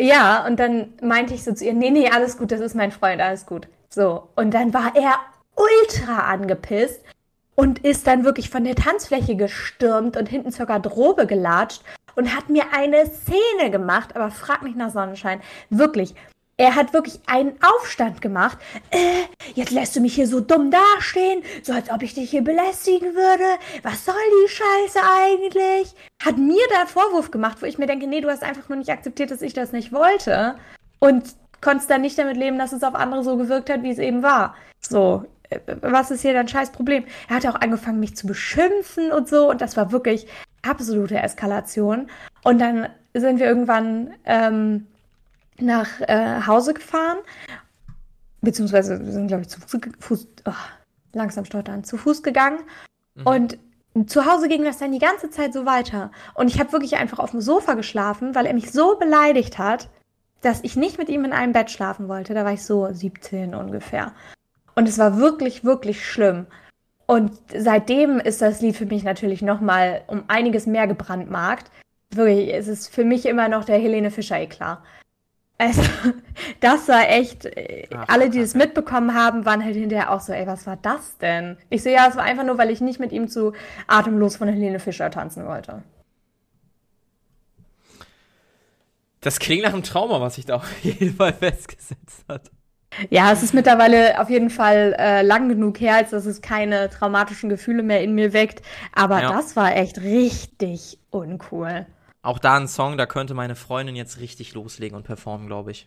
ja, und dann meinte ich so zu ihr, nee, nee, alles gut, das ist mein Freund, alles gut. So. Und dann war er ultra angepisst und ist dann wirklich von der Tanzfläche gestürmt und hinten zur Garderobe gelatscht und hat mir eine Szene gemacht, aber frag mich nach Sonnenschein. Wirklich. Er hat wirklich einen Aufstand gemacht. Äh, jetzt lässt du mich hier so dumm dastehen, so als ob ich dich hier belästigen würde. Was soll die Scheiße eigentlich? Hat mir da einen Vorwurf gemacht, wo ich mir denke, nee, du hast einfach nur nicht akzeptiert, dass ich das nicht wollte. Und konntest dann nicht damit leben, dass es auf andere so gewirkt hat, wie es eben war. So, was ist hier dein scheiß Problem? Er hat auch angefangen, mich zu beschimpfen und so. Und das war wirklich absolute Eskalation. Und dann sind wir irgendwann ähm, nach äh, Hause gefahren. Beziehungsweise wir sind, glaube ich, zu Fuß, oh, langsam stottern, zu Fuß gegangen. Mhm. Und zu Hause ging das dann die ganze Zeit so weiter. Und ich habe wirklich einfach auf dem Sofa geschlafen, weil er mich so beleidigt hat, dass ich nicht mit ihm in einem Bett schlafen wollte. Da war ich so 17 ungefähr. Und es war wirklich, wirklich schlimm. Und seitdem ist das Lied für mich natürlich nochmal um einiges mehr gebrandmarkt. Wirklich, es ist für mich immer noch der Helene Fischer eklar. Also, das war echt, äh, Ach, alle, die es mitbekommen haben, waren halt hinterher auch so, ey, was war das denn? Ich so, ja, es war einfach nur, weil ich nicht mit ihm zu Atemlos von Helene Fischer tanzen wollte. Das klingt nach einem Trauma, was sich da auf jeden Fall festgesetzt hat. Ja, es ist mittlerweile auf jeden Fall äh, lang genug her, als dass es keine traumatischen Gefühle mehr in mir weckt. Aber ja. das war echt richtig uncool. Auch da ein Song, da könnte meine Freundin jetzt richtig loslegen und performen, glaube ich.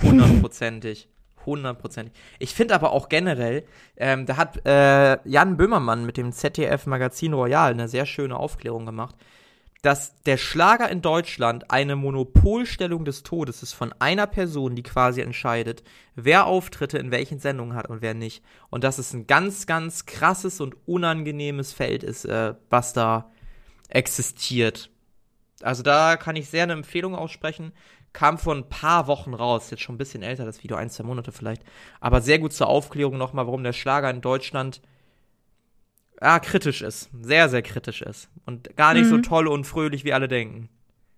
Hundertprozentig. Hundertprozentig. Ich finde aber auch generell, ähm, da hat äh, Jan Böhmermann mit dem ZDF-Magazin Royal eine sehr schöne Aufklärung gemacht dass der Schlager in Deutschland eine Monopolstellung des Todes ist von einer Person, die quasi entscheidet, wer Auftritte in welchen Sendungen hat und wer nicht. Und dass es ein ganz, ganz krasses und unangenehmes Feld ist, äh, was da existiert. Also da kann ich sehr eine Empfehlung aussprechen. Kam vor ein paar Wochen raus, jetzt schon ein bisschen älter, das Video, ein, zwei Monate vielleicht. Aber sehr gut zur Aufklärung nochmal, warum der Schlager in Deutschland ja, kritisch ist. Sehr, sehr kritisch ist. Und gar nicht mhm. so toll und fröhlich, wie alle denken.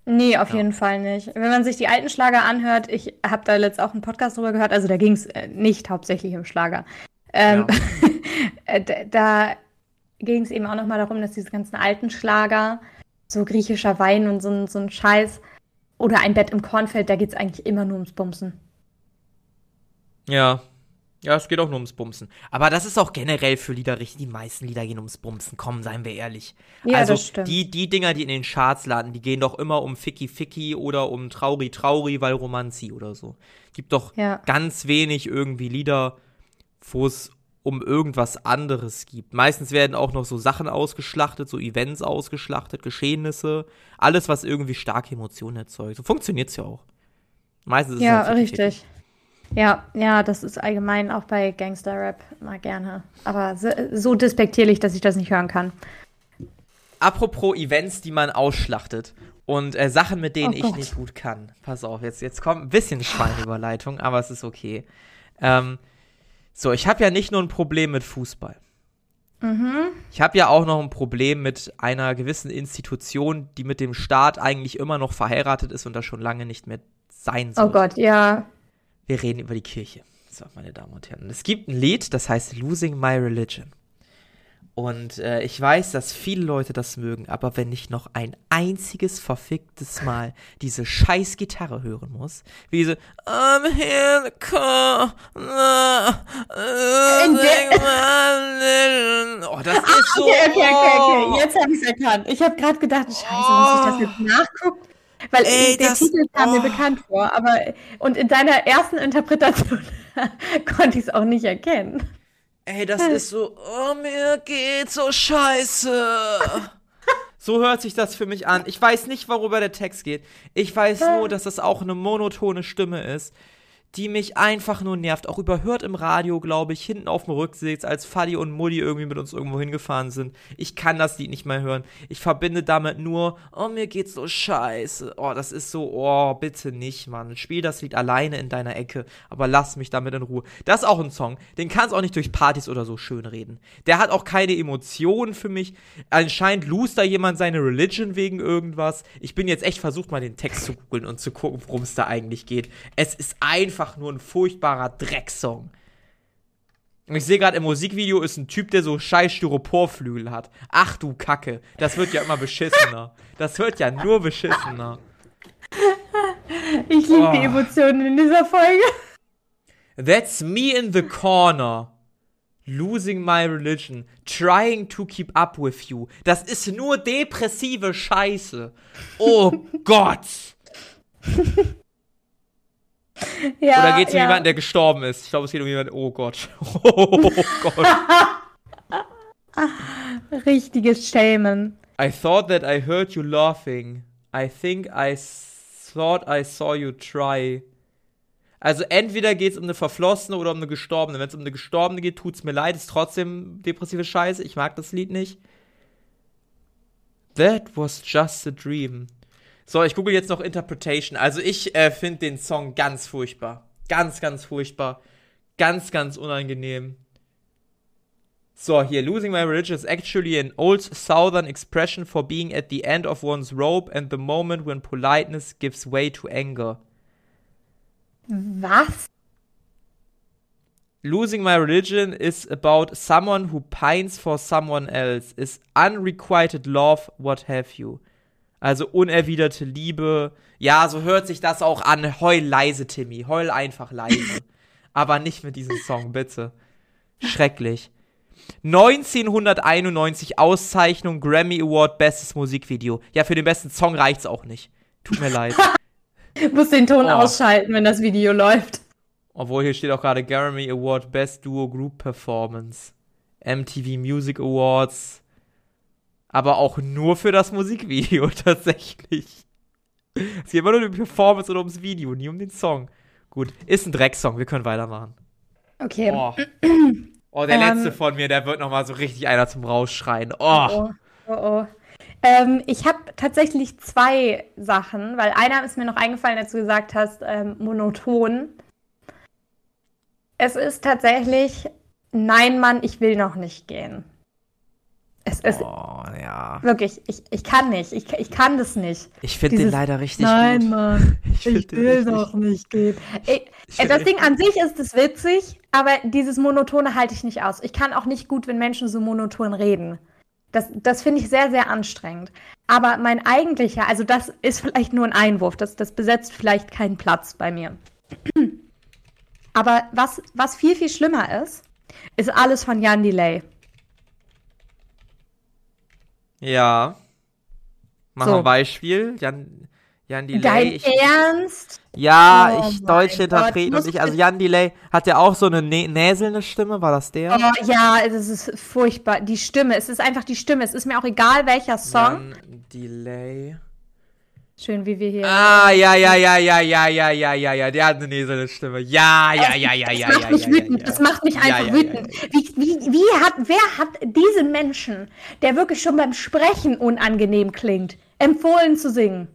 Nee, auf ja. jeden Fall nicht. Wenn man sich die alten Schlager anhört, ich habe da letzt auch einen Podcast drüber gehört, also da ging es äh, nicht hauptsächlich um Schlager. Ähm, ja. Äh, da ging es eben auch nochmal darum, dass diese ganzen alten Schlager, so griechischer Wein und so, so ein Scheiß, oder ein Bett im Kornfeld, da geht es eigentlich immer nur ums Bumsen. Ja, ja, es geht auch nur ums Bumsen. Aber das ist auch generell für Lieder richtig. Die meisten Lieder gehen ums Bumsen. Komm, seien wir ehrlich. Ja, also, das stimmt. Die, die Dinger, die in den Charts landen, die gehen doch immer um Ficky Ficky oder um Trauri Trauri, weil Romanzi oder so. Gibt doch ja. ganz wenig irgendwie Lieder, wo es um irgendwas anderes gibt. Meistens werden auch noch so Sachen ausgeschlachtet, so Events ausgeschlachtet, Geschehnisse. Alles, was irgendwie starke Emotionen erzeugt. So funktioniert es ja auch. Meistens ist ja, es halt richtig. Ja, ja, das ist allgemein auch bei Gangster-Rap mal gerne. Aber so, so despektierlich, dass ich das nicht hören kann. Apropos Events, die man ausschlachtet und äh, Sachen, mit denen oh ich nicht gut kann. Pass auf, jetzt, jetzt kommt ein bisschen Schweinüberleitung, aber es ist okay. Ähm, so, ich habe ja nicht nur ein Problem mit Fußball. Mhm. Ich habe ja auch noch ein Problem mit einer gewissen Institution, die mit dem Staat eigentlich immer noch verheiratet ist und das schon lange nicht mehr sein soll. Oh Gott, ja. Wir reden über die Kirche. So, meine Damen und Herren. Es gibt ein Lied, das heißt Losing My Religion. Und äh, ich weiß, dass viele Leute das mögen, aber wenn ich noch ein einziges verficktes Mal diese scheiß Gitarre hören muss, wie diese I'm here to call, Oh, das ist so. Okay, okay, okay, okay. Oh. Jetzt habe ich es erkannt. Ich habe gerade gedacht, scheiße, muss ich das jetzt nachgucken? Weil Ey, der das, Titel kam oh. mir bekannt vor, aber und in deiner ersten Interpretation konnte ich es auch nicht erkennen. Ey, das ist so, oh, mir geht so scheiße. so hört sich das für mich an. Ich weiß nicht, worüber der Text geht. Ich weiß nur, dass das auch eine monotone Stimme ist die mich einfach nur nervt. Auch überhört im Radio, glaube ich, hinten auf dem Rücksitz, als Fadi und Mutti irgendwie mit uns irgendwo hingefahren sind. Ich kann das Lied nicht mehr hören. Ich verbinde damit nur, oh, mir geht's so scheiße. Oh, das ist so, oh, bitte nicht, Mann. Spiel das Lied alleine in deiner Ecke, aber lass mich damit in Ruhe. Das ist auch ein Song, den kannst auch nicht durch Partys oder so schön reden. Der hat auch keine Emotionen für mich. Anscheinend lost da jemand seine Religion wegen irgendwas. Ich bin jetzt echt versucht, mal den Text zu googeln und zu gucken, worum es da eigentlich geht. Es ist einfach einfach nur ein furchtbarer Drecksong. Und ich sehe gerade im Musikvideo ist ein Typ, der so scheiß Styroporflügel hat. Ach du Kacke, das wird ja immer beschissener. Das wird ja nur beschissener. Ich liebe oh. die Emotionen in dieser Folge. That's me in the corner. Losing my religion. Trying to keep up with you. Das ist nur depressive Scheiße. Oh Gott. Ja, Oder geht es um ja. jemanden, der gestorben ist? Ich glaube, es geht um jemanden, oh Gott. Oh Gott. Richtiges Schämen. I thought that I heard you laughing. I think I thought I saw you try. Also entweder geht es um eine Verflossene oder um eine Gestorbene. Wenn es um eine Gestorbene geht, tut es mir leid, ist trotzdem depressive Scheiße. Ich mag das Lied nicht. That was just a dream. So, ich google jetzt noch Interpretation. Also ich äh, finde den Song ganz furchtbar. Ganz, ganz furchtbar. Ganz, ganz unangenehm. So, hier, losing my religion is actually an old southern expression for being at the end of one's rope and the moment when politeness gives way to anger. Was? Losing my religion is about someone who pines for someone else, is unrequited love, what have you. Also unerwiderte Liebe. Ja, so hört sich das auch an. Heul leise, Timmy. Heul einfach leise. Aber nicht mit diesem Song, bitte. Schrecklich. 1991 Auszeichnung Grammy Award Bestes Musikvideo. Ja, für den besten Song reicht's auch nicht. Tut mir leid. Muss den Ton oh. ausschalten, wenn das Video läuft. Obwohl hier steht auch gerade Grammy Award Best Duo Group Performance. MTV Music Awards aber auch nur für das Musikvideo tatsächlich. Es geht immer nur um die Performance oder ums Video, nie um den Song. Gut, ist ein Drecksong, wir können weitermachen. Okay. Oh, oh der ähm, letzte von mir, der wird nochmal so richtig einer zum Rausschreien. Oh. Oh, oh, oh. Ähm, ich habe tatsächlich zwei Sachen, weil einer ist mir noch eingefallen, als du gesagt hast, ähm, monoton. Es ist tatsächlich, nein, Mann, ich will noch nicht gehen. Es ist oh, ja. wirklich, ich, ich kann nicht, ich, ich kann das nicht. Ich finde den leider richtig Nein, gut. Mann, ich, ich will doch nicht gehen. Ich, ich das Ding an sich ist es witzig, aber dieses Monotone halte ich nicht aus. Ich kann auch nicht gut, wenn Menschen so monoton reden. Das, das finde ich sehr, sehr anstrengend. Aber mein eigentlicher, also das ist vielleicht nur ein Einwurf, das, das besetzt vielleicht keinen Platz bei mir. Aber was, was viel, viel schlimmer ist, ist alles von Jan Delay. Ja. Mach so. ein Beispiel. Jan, Jan Delay. Dein ich, Ernst? Ja, oh ich deutsche Interpret und ich, also Jan Delay hat ja auch so eine nä näselnde Stimme, war das der? Oh, ja, es ist furchtbar. Die Stimme, es ist einfach die Stimme. Es ist mir auch egal, welcher Song. Jan Delay. Schön, wie wir hier. Ah, ja, ja, ja, ja, ja, ja, ja, ja, ja. Der hat eine näserne Stimme. Ja, ja, ja, ja, ja, das macht mich wütend. Das macht mich einfach wütend. Wie, wie, wie hat, wer hat diesen Menschen, der wirklich schon beim Sprechen unangenehm klingt, empfohlen zu singen?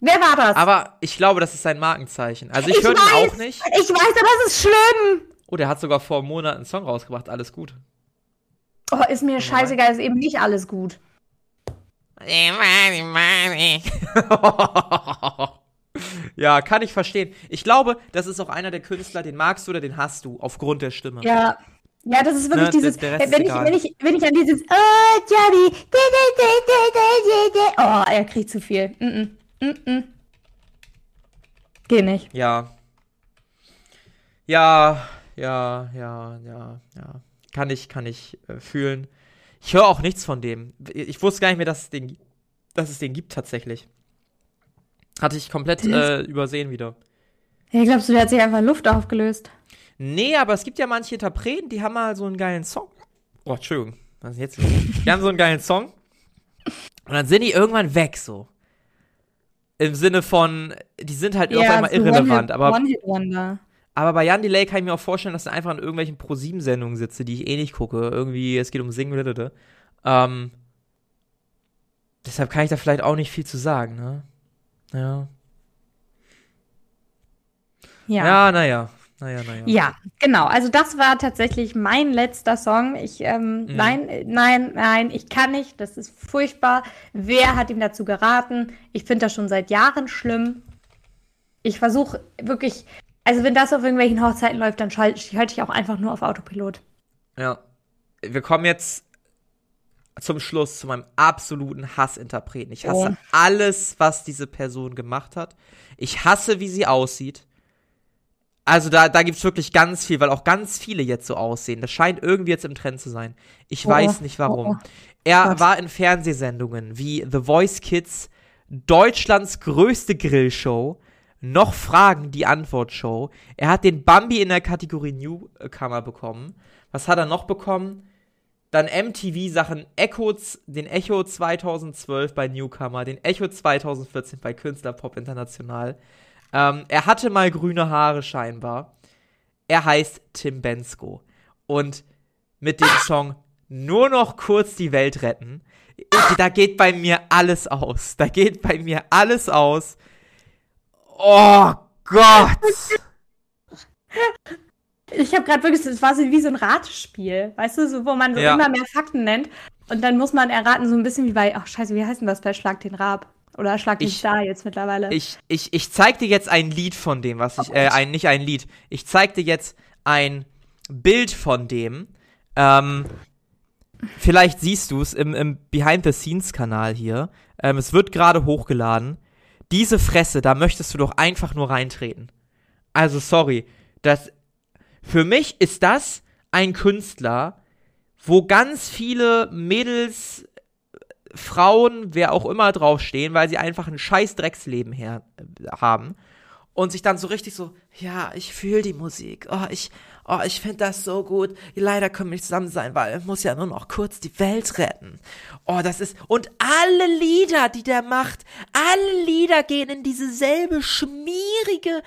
Wer war das? Aber ich glaube, das ist sein Markenzeichen. Also ich, ich höre ihn auch nicht. Ich weiß, aber es ist schlimm. Oh, der hat sogar vor Monaten einen Song rausgebracht. Alles gut. Oh, ist mir scheißegal, ist eben nicht alles gut. Ja, kann ich verstehen. Ich glaube, das ist auch einer der Künstler, den magst du oder den hast du, aufgrund der Stimme. Ja. Ja, das ist wirklich ne, dieses, der, der wenn, ich, wenn, ich, wenn ich an dieses Oh, Javi, oh, er kriegt zu viel. Mm -mm, mm -mm. Geh nicht. Ja. Ja, ja, ja, ja, ja. Kann ich, kann ich äh, fühlen. Ich höre auch nichts von dem. Ich wusste gar nicht mehr, dass es den, dass es den gibt tatsächlich. Hatte ich komplett äh, übersehen wieder. Ja, glaubst du, der hat sich einfach in Luft aufgelöst? Nee, aber es gibt ja manche Interpreten, die haben mal so einen geilen Song. Oh, Entschuldigung. Was ist jetzt? die haben so einen geilen Song. Und dann sind die irgendwann weg, so. Im Sinne von, die sind halt ja, auf einmal irrelevant. aber, aber bei Jan Delay kann ich mir auch vorstellen, dass er einfach in irgendwelchen Pro-7-Sendungen sitze, die ich eh nicht gucke. Irgendwie, es geht um Singen. Ähm, deshalb kann ich da vielleicht auch nicht viel zu sagen, ne? Ja. Ja, ja naja. Naja, naja. Ja, genau. Also das war tatsächlich mein letzter Song. Ich, ähm, mhm. nein, nein, nein, ich kann nicht. Das ist furchtbar. Wer hat ihm dazu geraten? Ich finde das schon seit Jahren schlimm. Ich versuche wirklich, also wenn das auf irgendwelchen Hochzeiten läuft, dann schalte halt ich auch einfach nur auf Autopilot. Ja. Wir kommen jetzt zum Schluss zu meinem absoluten Hassinterpreten. Ich hasse oh. alles, was diese Person gemacht hat. Ich hasse, wie sie aussieht. Also da, da gibt es wirklich ganz viel, weil auch ganz viele jetzt so aussehen. Das scheint irgendwie jetzt im Trend zu sein. Ich oh. weiß nicht warum. Oh. Er Gott. war in Fernsehsendungen wie The Voice Kids, Deutschlands größte Grillshow, noch Fragen, die Antwortshow. Er hat den Bambi in der Kategorie Newcomer bekommen. Was hat er noch bekommen? Dann MTV-Sachen, Echoes, den Echo 2012 bei Newcomer, den Echo 2014 bei Künstlerpop International. Ähm, er hatte mal grüne Haare scheinbar. Er heißt Tim Bensko. Und mit dem Song Nur noch kurz die Welt retten, da geht bei mir alles aus. Da geht bei mir alles aus. Oh Gott! Ich habe gerade wirklich, es war so wie so ein Ratespiel, weißt du, so, wo man so ja. immer mehr Fakten nennt und dann muss man erraten, so ein bisschen wie bei, ach scheiße, wie heißt denn das bei Schlag den Rab? Oder Schlag den Star jetzt mittlerweile. Ich, ich, ich zeig dir jetzt ein Lied von dem, was ich, äh, ein, nicht ein Lied, ich zeig dir jetzt ein Bild von dem. Ähm, vielleicht siehst du es im, im Behind-the-Scenes-Kanal hier. Ähm, es wird gerade hochgeladen. Diese Fresse, da möchtest du doch einfach nur reintreten. Also sorry, das für mich ist das ein Künstler, wo ganz viele Mädels, Frauen, wer auch immer draufstehen, weil sie einfach ein scheiß Drecksleben her äh, haben und sich dann so richtig so, ja, ich fühle die Musik. Oh, ich oh, ich finde das so gut. Leider können wir nicht zusammen sein, weil muss ja nur noch kurz die Welt retten. Oh, das ist und alle Lieder, die der macht, alle Lieder gehen in dieselbe schmierige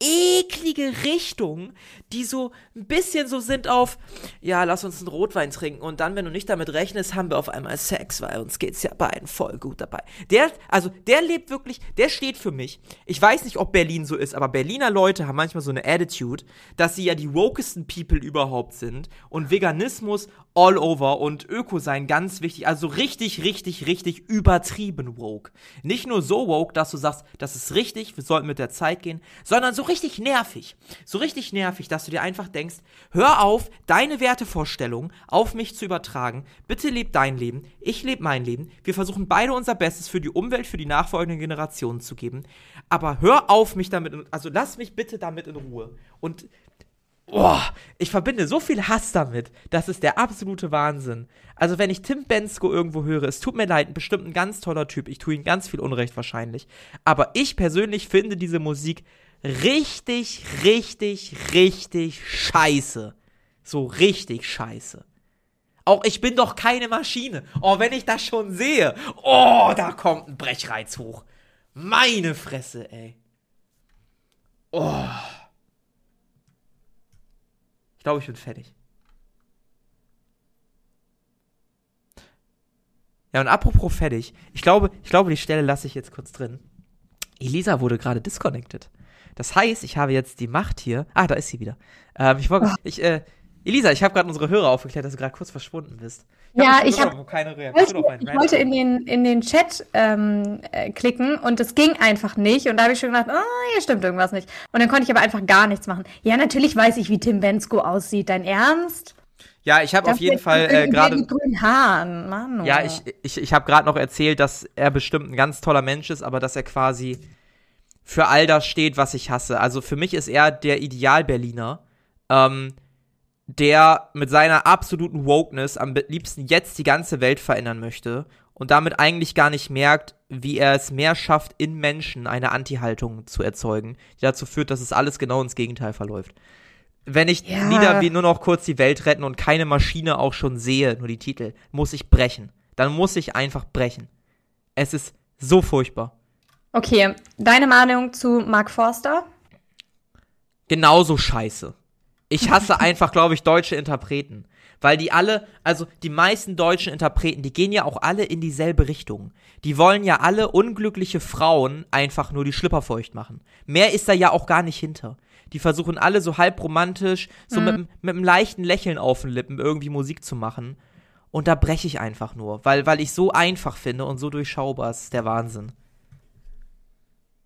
eklige Richtung, die so ein bisschen so sind auf, ja, lass uns einen Rotwein trinken und dann, wenn du nicht damit rechnest, haben wir auf einmal Sex, weil uns geht's ja beiden voll gut dabei. Der, also der lebt wirklich, der steht für mich. Ich weiß nicht, ob Berlin so ist, aber Berliner Leute haben manchmal so eine Attitude, dass sie ja die wokesten People überhaupt sind und Veganismus all over und Öko sein ganz wichtig, also richtig, richtig, richtig übertrieben woke. Nicht nur so woke, dass du sagst, das ist richtig, wir sollten mit der Zeit gehen, sondern so richtig nervig. So richtig nervig, dass du dir einfach denkst, hör auf, deine Wertevorstellungen auf mich zu übertragen. Bitte leb dein Leben, ich lebe mein Leben. Wir versuchen beide unser Bestes für die Umwelt, für die nachfolgenden Generationen zu geben. Aber hör auf, mich damit, also lass mich bitte damit in Ruhe. Und Oh, ich verbinde so viel Hass damit. Das ist der absolute Wahnsinn. Also, wenn ich Tim Bensko irgendwo höre, es tut mir leid, bestimmt ein ganz toller Typ. Ich tue ihm ganz viel Unrecht wahrscheinlich. Aber ich persönlich finde diese Musik richtig, richtig, richtig scheiße. So richtig scheiße. Auch ich bin doch keine Maschine. Oh, wenn ich das schon sehe. Oh, da kommt ein Brechreiz hoch. Meine Fresse, ey. Oh. Ich glaube, ich bin fertig. Ja, und apropos fertig. Ich glaube, ich glaube, die Stelle lasse ich jetzt kurz drin. Elisa wurde gerade disconnected. Das heißt, ich habe jetzt die Macht hier. Ah, da ist sie wieder. Ähm, ich, wollte, oh. ich, äh, Elisa, ich habe gerade unsere Hörer aufgeklärt, dass du gerade kurz verschwunden bist. Ich ja, ich habe keine Reaktion auf Ich wollte in den, in den Chat ähm, äh, klicken und es ging einfach nicht. Und da habe ich schon gedacht, oh, hier stimmt irgendwas nicht. Und dann konnte ich aber einfach gar nichts machen. Ja, natürlich weiß ich, wie Tim Bensko aussieht. Dein Ernst? Ja, ich habe auf jeden Fall äh, gerade. Grünen Haaren, Mann. Ja, ich, ich, ich habe gerade noch erzählt, dass er bestimmt ein ganz toller Mensch ist, aber dass er quasi für all das steht, was ich hasse. Also für mich ist er der Ideal-Berliner. Ähm, der mit seiner absoluten Wokeness am liebsten jetzt die ganze Welt verändern möchte und damit eigentlich gar nicht merkt, wie er es mehr schafft, in Menschen eine Anti-Haltung zu erzeugen, die dazu führt, dass es alles genau ins Gegenteil verläuft. Wenn ich ja. Lieder wie nur noch kurz die Welt retten und keine Maschine auch schon sehe, nur die Titel, muss ich brechen. Dann muss ich einfach brechen. Es ist so furchtbar. Okay, deine Meinung zu Mark Forster? Genauso scheiße. Ich hasse einfach, glaube ich, deutsche Interpreten. Weil die alle, also die meisten deutschen Interpreten, die gehen ja auch alle in dieselbe Richtung. Die wollen ja alle unglückliche Frauen einfach nur die Schlipper feucht machen. Mehr ist da ja auch gar nicht hinter. Die versuchen alle so halb romantisch, so mhm. mit, mit einem leichten Lächeln auf den Lippen irgendwie Musik zu machen. Und da breche ich einfach nur, weil, weil ich so einfach finde und so durchschaubar ist der Wahnsinn.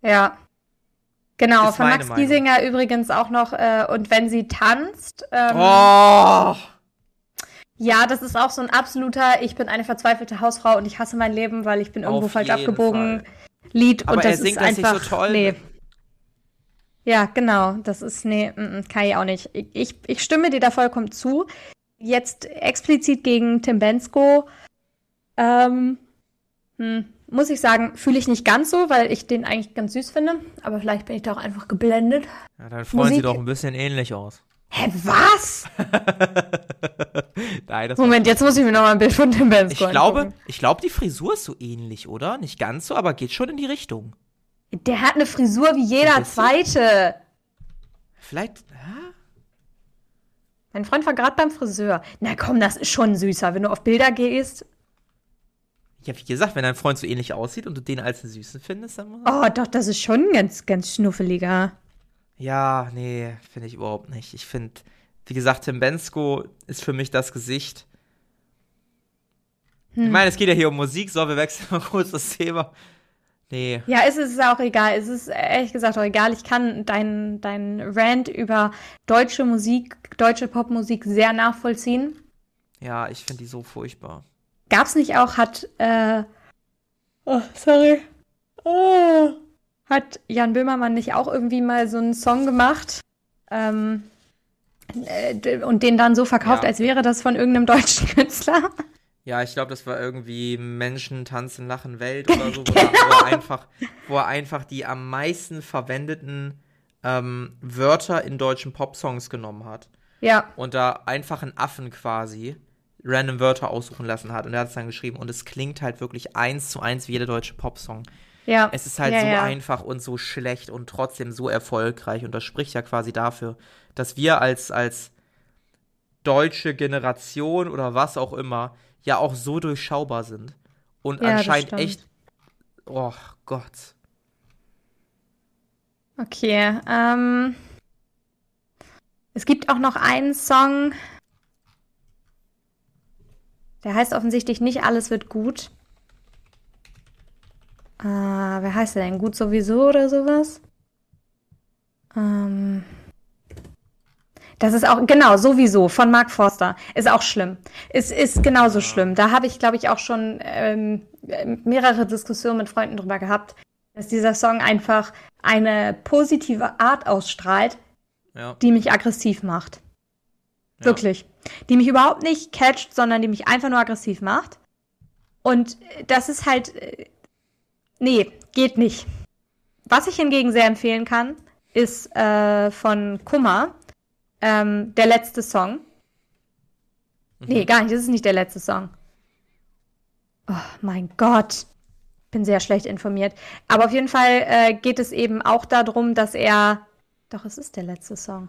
Ja, Genau, von Max Giesinger übrigens auch noch, äh, und wenn sie tanzt. Ähm, oh. Ja, das ist auch so ein absoluter, ich bin eine verzweifelte Hausfrau und ich hasse mein Leben, weil ich bin irgendwo Auf falsch abgebogen. Fall. Lied Aber und das ist einfach. Das so toll. Nee. Ja, genau. Das ist, nee, m -m, kann ich auch nicht. Ich, ich stimme dir da vollkommen zu. Jetzt explizit gegen Tim Bensko. Ähm, hm, muss ich sagen, fühle ich nicht ganz so, weil ich den eigentlich ganz süß finde. Aber vielleicht bin ich da auch einfach geblendet. Ja, dann freuen Musik. sie doch ein bisschen ähnlich aus. Hä, was? Nein, Moment, jetzt muss ich mir noch mal ein Bild von dem Benz Ich glaube, ich glaube, die Frisur ist so ähnlich, oder? Nicht ganz so, aber geht schon in die Richtung. Der hat eine Frisur wie jeder zweite. Vielleicht, ja? Mein Freund war gerade beim Friseur. Na komm, das ist schon süßer. Wenn du auf Bilder gehst, ja, wie gesagt, wenn dein Freund so ähnlich aussieht und du den als einen Süßen findest, dann Oh, doch, das ist schon ein ganz, ganz schnuffeliger. Ja, nee, finde ich überhaupt nicht. Ich finde, wie gesagt, Tim Bensko ist für mich das Gesicht. Hm. Ich meine, es geht ja hier um Musik, so, wir wechseln mal kurz das Thema. Nee. Ja, es ist auch egal. Es ist ehrlich gesagt auch egal. Ich kann deinen dein Rant über deutsche Musik, deutsche Popmusik sehr nachvollziehen. Ja, ich finde die so furchtbar. Gab's nicht auch, hat, äh, oh, sorry. Oh, hat Jan Böhmermann nicht auch irgendwie mal so einen Song gemacht? Ähm, äh, und den dann so verkauft, ja. als wäre das von irgendeinem deutschen Künstler? Ja, ich glaube, das war irgendwie Menschen tanzen, lachen Welt oder so, wo, er, wo, er einfach, wo er einfach die am meisten verwendeten ähm, Wörter in deutschen Popsongs genommen hat. Ja. Und da einfach einen Affen quasi random Wörter aussuchen lassen hat und er hat es dann geschrieben und es klingt halt wirklich eins zu eins wie jeder deutsche Popsong. Ja. Es ist halt ja, so ja. einfach und so schlecht und trotzdem so erfolgreich und das spricht ja quasi dafür, dass wir als, als deutsche Generation oder was auch immer ja auch so durchschaubar sind und ja, anscheinend echt, oh Gott. Okay, ähm, es gibt auch noch einen Song, der heißt offensichtlich nicht alles wird gut. Äh, wer heißt der denn? Gut sowieso oder sowas? Ähm. Das ist auch, genau, sowieso, von Mark Forster. Ist auch schlimm. Es ist genauso schlimm. Da habe ich, glaube ich, auch schon ähm, mehrere Diskussionen mit Freunden drüber gehabt, dass dieser Song einfach eine positive Art ausstrahlt, ja. die mich aggressiv macht. Ja. Wirklich. Die mich überhaupt nicht catcht, sondern die mich einfach nur aggressiv macht. Und das ist halt. Äh, nee, geht nicht. Was ich hingegen sehr empfehlen kann, ist äh, von Kummer ähm, der letzte Song. Mhm. Nee, gar nicht, das ist nicht der letzte Song. Oh mein Gott. Bin sehr schlecht informiert. Aber auf jeden Fall äh, geht es eben auch darum, dass er. Doch, es ist der letzte Song.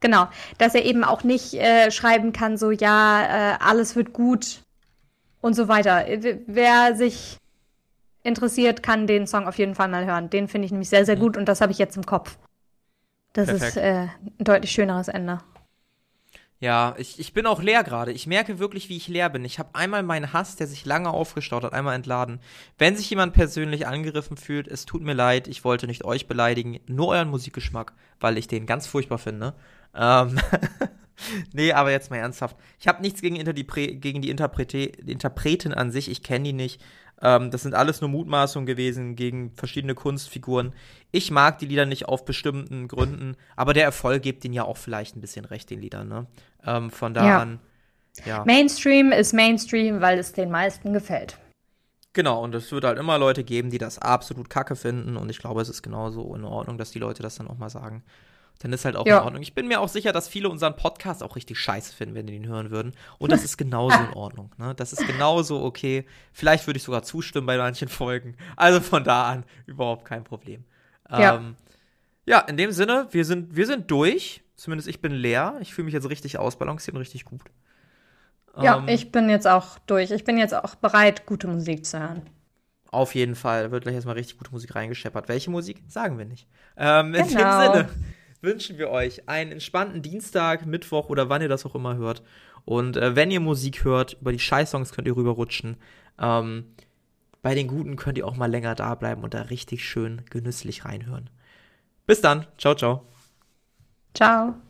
Genau, dass er eben auch nicht äh, schreiben kann, so ja, äh, alles wird gut und so weiter. Wer sich interessiert, kann den Song auf jeden Fall mal hören. Den finde ich nämlich sehr, sehr mhm. gut und das habe ich jetzt im Kopf. Das Perfekt. ist äh, ein deutlich schöneres Ende. Ja, ich, ich bin auch leer gerade. Ich merke wirklich, wie ich leer bin. Ich habe einmal meinen Hass, der sich lange aufgestaut hat, einmal entladen. Wenn sich jemand persönlich angegriffen fühlt, es tut mir leid, ich wollte nicht euch beleidigen, nur euren Musikgeschmack, weil ich den ganz furchtbar finde. Ähm nee, aber jetzt mal ernsthaft. Ich habe nichts gegen, die, gegen die Interprete Interpreten an sich, ich kenne die nicht. Ähm, das sind alles nur Mutmaßungen gewesen gegen verschiedene Kunstfiguren. Ich mag die Lieder nicht auf bestimmten Gründen, aber der Erfolg gibt ihnen ja auch vielleicht ein bisschen recht, den Liedern. Ne? Ähm, von da ja. an. Ja. Mainstream ist Mainstream, weil es den meisten gefällt. Genau, und es wird halt immer Leute geben, die das absolut kacke finden. Und ich glaube, es ist genauso in Ordnung, dass die Leute das dann auch mal sagen dann ist halt auch ja. in Ordnung. Ich bin mir auch sicher, dass viele unseren Podcast auch richtig scheiße finden, wenn die ihn hören würden. Und das ist genauso in Ordnung. Ne? Das ist genauso okay. Vielleicht würde ich sogar zustimmen bei manchen Folgen. Also von da an überhaupt kein Problem. Ja, ähm, ja in dem Sinne, wir sind, wir sind durch. Zumindest ich bin leer. Ich fühle mich jetzt richtig ausbalanciert und richtig gut. Ja, ähm, ich bin jetzt auch durch. Ich bin jetzt auch bereit, gute Musik zu hören. Auf jeden Fall. Da wird gleich erstmal richtig gute Musik reingescheppert. Welche Musik? Sagen wir nicht. Ähm, in genau. dem Sinne wünschen wir euch einen entspannten Dienstag, Mittwoch oder wann ihr das auch immer hört. Und äh, wenn ihr Musik hört, über die Scheißsongs könnt ihr rüberrutschen. Ähm, bei den Guten könnt ihr auch mal länger da bleiben und da richtig schön genüsslich reinhören. Bis dann. Ciao, ciao. Ciao.